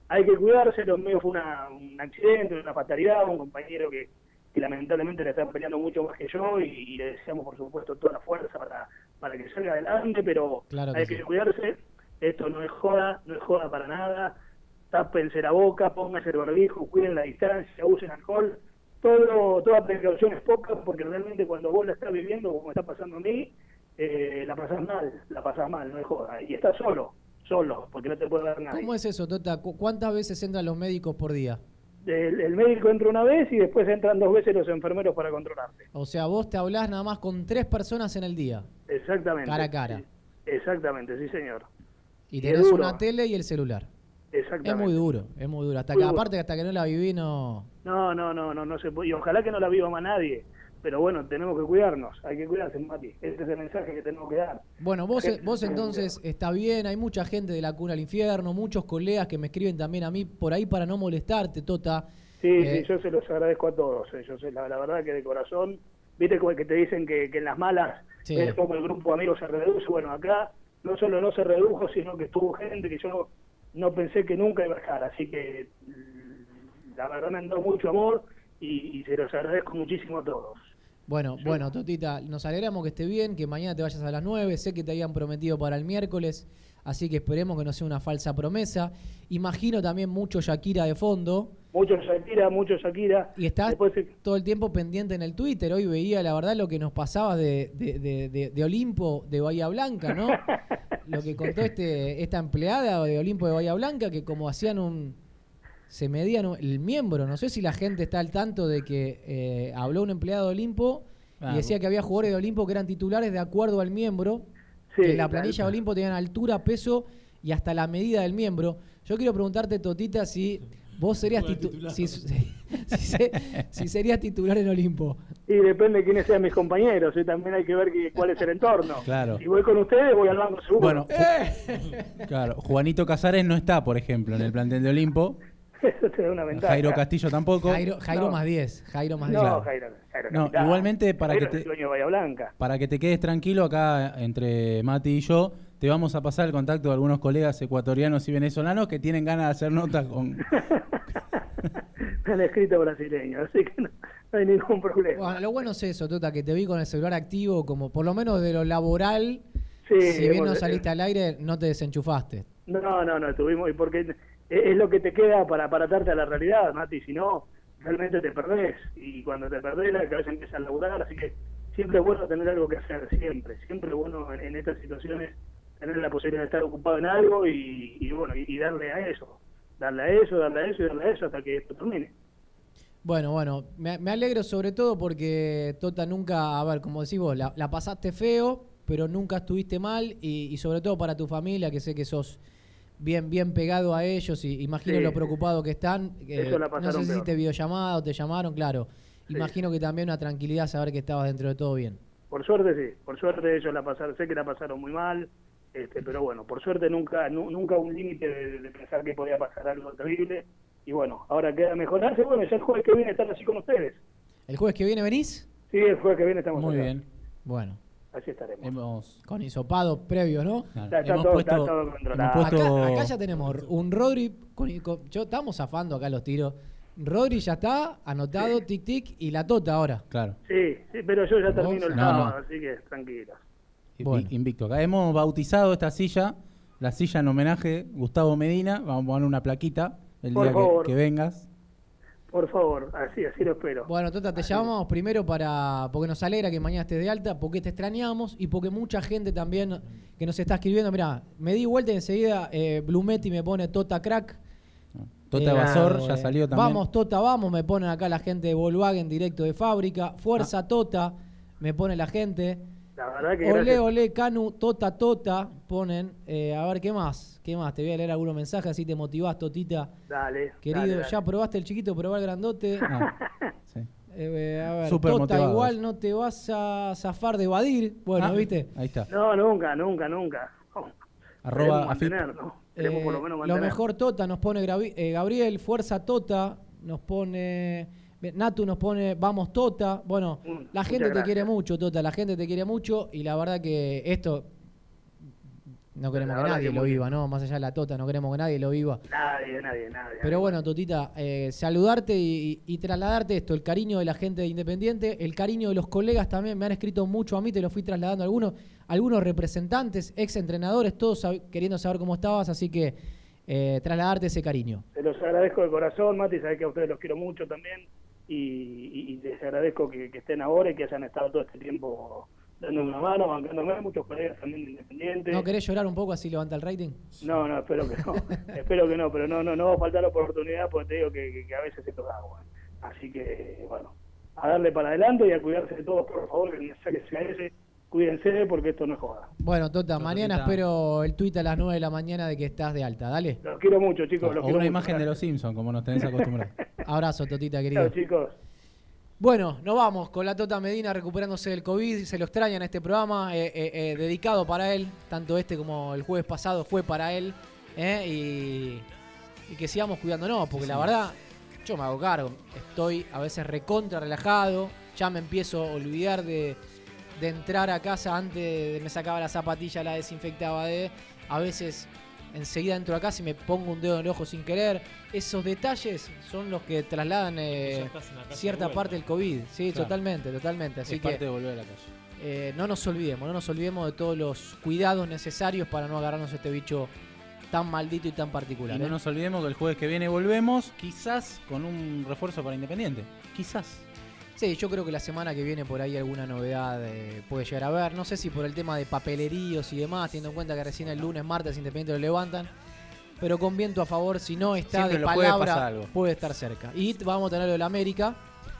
Hay que cuidarse, lo mío fue una, un accidente, una fatalidad, un compañero que, que lamentablemente le está peleando mucho más que yo y, y le deseamos por supuesto toda la fuerza para, para que salga adelante, pero Claro que hay sí. que cuidarse, esto no es joda, no es joda para nada, tápense la boca, pónganse el barbijo, cuiden la distancia, usen alcohol, todo, toda precaución es poca, porque realmente cuando vos la estás viviendo, como está pasando a mí, eh, la pasás mal, la pasás mal, no es joda, y estás solo, solo, porque no te puede dar nadie. ¿Cómo es eso, Tota? ¿Cu- ¿Cuántas veces entran los médicos por día? El, el médico entra una vez y después entran dos veces los enfermeros para controlarte. O sea, vos te hablás nada más con tres personas en el día, Exactamente. cara a cara. Exactamente, sí señor. Y tenés una tele y el celular. Exactamente. Es muy duro, es muy duro. Hasta Muy que, duro. aparte, hasta que no la viví, no. No, no, no, no, no se puede. Y ojalá que no la viva más nadie. Pero bueno, tenemos que cuidarnos. Hay que cuidarse, Mati. Este es el mensaje que tenemos que dar. Bueno, vos, vos entonces está bien, hay mucha gente de la cuna al infierno, muchos colegas que me escriben también a mí por ahí para no molestarte, Tota. Sí, Eh, sí, yo se los agradezco a todos. eh. Yo sé, la, la verdad que de corazón viste que te dicen que, que en las malas Sí. es como el grupo de amigos se reduce. Bueno, acá no solo no se redujo, sino que estuvo gente que yo no, pensé que nunca iba a estar. Así que mm, la verdad me han dado mucho amor y, y se los agradezco muchísimo a todos. Bueno, bueno, Totita, nos alegramos que esté bien, que mañana te vayas a las 9. Sé que te habían prometido para el miércoles, así que esperemos que no sea una falsa promesa. Imagino también mucho Shakira de fondo. Mucho Shakira, mucho Shakira. Y estás Después todo el tiempo pendiente en el Twitter. Hoy veía, la verdad, lo que nos pasaba de, de, de- de- de Olimpo de Bahía Blanca, ¿no? (laughs) lo que contó este esta empleada de Olimpo de Bahía Blanca, que como hacían un... Se medían un- el miembro. No sé si la gente está al tanto de que eh, habló un empleado de Olimpo Ah, y decía que había jugadores de Olimpo que eran titulares de acuerdo al miembro. Sí, que en la planilla de Olimpo tenían altura, peso y hasta la medida del miembro. Yo quiero preguntarte, Totita, si vos serías titu- si, si- (laughs) si se- si serías titular en Olimpo. Y depende de quiénes sean mis compañeros, y también hay que ver que- cuál es el entorno. Claro. Si voy con ustedes, voy al banco seguro. Bueno, claro, Juanito Casares no está, por ejemplo, en el plantel de Olimpo. (laughs) Eso te da una ventaja. Jairo Castillo tampoco. Jairo, Jairo No. más 10. Jairo más 10. No, Jairo, Jairo No, capitán. igualmente para Jairo que es te- el dueño de Bahía Blanca. Para que te quedes tranquilo, acá entre Mati y yo, te vamos a pasar el contacto de algunos colegas ecuatorianos y venezolanos que tienen ganas de hacer notas con... Me (laughs) han escrito brasileño, así que no, no hay ningún problema. Bueno, lo bueno es eso, Tota, que te vi con el celular activo, como por lo menos de lo laboral. Sí, si bien no saliste al aire, no te desenchufaste. No, no, no, tuvimos, y porque es, es lo que te queda para, para atarte a la realidad, Mati, si no, realmente te perdés, y cuando te perdés la cabeza empieza a laburar, así que siempre es bueno tener algo que hacer, siempre, siempre es bueno en, en estas situaciones tener la posibilidad de estar ocupado en algo y, y bueno, y, y darle a eso, darle a eso, darle a eso y darle a eso hasta que esto termine. Bueno, bueno, me, me alegro sobre todo porque Tota nunca, a ver, como decís vos, la, la pasaste feo, pero nunca estuviste mal y, y sobre todo para tu familia, que sé que sos bien bien pegado a ellos y imagino Sí, lo preocupado que están. eh, Eso la no pasaron sé si peor. hiciste videollamada o te llamaron, claro. Imagino que también una tranquilidad saber que estabas dentro de todo bien. Por suerte sí, por suerte ellos la pasaron, sé que la pasaron muy mal, este, pero bueno, por suerte nunca nu- nunca un límite de, de pensar que podía pasar algo terrible y bueno, ahora queda mejorarse, bueno, ya el jueves que viene estar así con ustedes. ¿El jueves que viene venís? Sí, el jueves que viene estamos Muy acá. bien. Bueno, Así estaremos. Hemos, con hisopado previo, ¿no? Está- está hemos todo- puesto, está todo controlado. hemos puesto- Acá, acá ya tenemos un Rodri. Con, con- yo estamos zafando acá los tiros. Rodri ya está anotado, tic tic, y la tota ahora. Claro, Sí, sí, pero yo ya ¿Vos? termino el No, sábado, no. así que tranquilos. Bueno. invicto. Acá hemos bautizado esta silla, la silla en homenaje Gustavo Medina. Vamos a poner una plaquita el Por día que, favor. que vengas. Por favor, así, así lo espero. Bueno, Tota, te llamamos primero para porque nos alegra que mañana estés de alta, porque te extrañamos y porque mucha gente también que nos está escribiendo. Mirá, me di vuelta y enseguida eh, Blumetti me pone Tota Crack. Tota Eh, Basor ya eh, salió también. Vamos, Tota, vamos, me ponen acá la gente de Volkswagen directo de fábrica. Fuerza Ah. Tota, me pone la gente. La verdad que Ole, gracias. ole, Canu, Tota, Tota, ponen. Eh, a ver, ¿qué más? ¿Qué más? Te voy a leer algunos mensajes, así te motivás, Totita. Dale, Querido, dale, dale. ya probaste el chiquito, probá el grandote. Ah, (laughs) sí. Eh, a ver, Súper Tota, motivados. igual no te vas a zafar de evadir. Bueno, Ah, ¿viste? Ahí está. No, nunca, nunca, nunca. Oh, Arroba mantener, ¿no? Queremos por lo Eh, menos lo mejor Tota nos pone eh, Gabriel, Fuerza Tota, nos pone Natu nos pone Vamos Tota. Bueno, Mm, la gente te gracias. quiere mucho, Tota, la gente te quiere mucho y la verdad que esto no queremos La que nadie que lo viva, ¿no? Más allá de la Tota, no queremos que nadie lo viva. Nadie, nadie, nadie. Pero bueno, Totita, eh, saludarte y, y trasladarte esto, el cariño de la gente de Independiente, el cariño de los colegas también, me han escrito mucho a mí, te lo fui trasladando a algunos, algunos representantes, ex entrenadores, todos sab- queriendo saber cómo estabas, así que eh, trasladarte ese cariño. Se los agradezco de corazón, Mati, sabés que a ustedes los quiero mucho también y, y- les agradezco que, que estén ahora y que hayan estado todo este tiempo dándome una mano, bancándome, muchos colegas también de Independiente. ¿No querés llorar un poco así levanta el rating? No, no, espero que no. (laughs) espero que no, pero no, no, no va a faltar oportunidad porque te digo que, que- que a veces esto da agua. Así que, bueno, a darle para adelante y a cuidarse de todos, por favor, que sea que sea ese, cuídense porque esto no es joda. Bueno, Tota, mañana Totita. espero el tuit a las 9 de la mañana de que estás de alta, dale. Los quiero mucho, chicos. Los O quiero una mucho. imagen de los Simpsons, como nos tenés acostumbrados. (laughs) Abrazo, Totita, querido. Chao, chicos. Bueno, nos vamos con la Tota Medina recuperándose del COVID. Se lo extraña en este programa, eh, eh, eh, dedicado para él. Tanto este como el jueves pasado fue para él. eh, y, y que sigamos cuidándonos, porque la verdad, yo me hago cargo. Estoy a veces recontra relajado. ya me empiezo a olvidar de, de entrar a casa antes de me sacaba la zapatilla, la desinfectaba de. A veces enseguida entro a casa y me pongo un dedo en el ojo sin querer. Esos detalles son los que trasladan eh, cierta de parte del COVID. Sí, Claro. totalmente, totalmente. Así es que parte de volver a la calle. eh, no nos olvidemos, no nos olvidemos de todos los cuidados necesarios para no agarrarnos este bicho tan maldito y tan particular. Y no ¿eh? nos olvidemos que el jueves que viene volvemos, quizás con un refuerzo para Independiente. Quizás. Sí, yo creo que la semana que viene por ahí alguna novedad eh, puede llegar a ver. No sé si por el tema de papeleríos y demás, teniendo en cuenta que recién el lunes, martes Independiente lo levantan. Pero con viento a favor, si no está Siempre de puede palabra, algo. puede estar cerca. Y vamos a tener lo del América.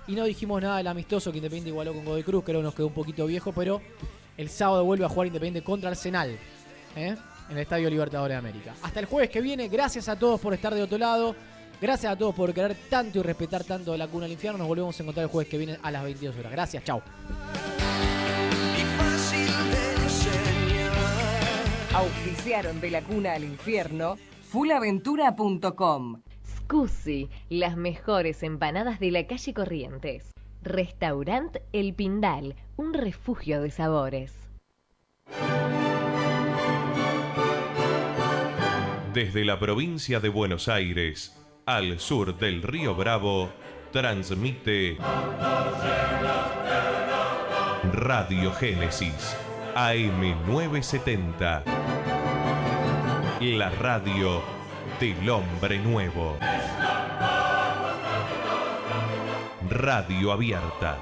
Y no dijimos nada del amistoso que Independiente igualó con Godoy Cruz, creo que nos quedó un poquito viejo, pero el sábado vuelve a jugar Independiente contra Arsenal. ¿eh? En el Estadio Libertadores de América. Hasta el jueves que viene, gracias a todos por estar de otro lado. Gracias a todos por querer tanto y respetar tanto la cuna del infierno. Nos volvemos a encontrar el jueves que viene a las 22 horas. Gracias, chao. Auspiciaron de la cuna al infierno fulaventura.com. Scusi, las mejores empanadas de la calle Corrientes. Restaurant El Pindal, un refugio de sabores. Desde la provincia de Buenos Aires, al sur del río Bravo, transmite Radio Génesis, AM970. La radio del hombre nuevo. Radio abierta.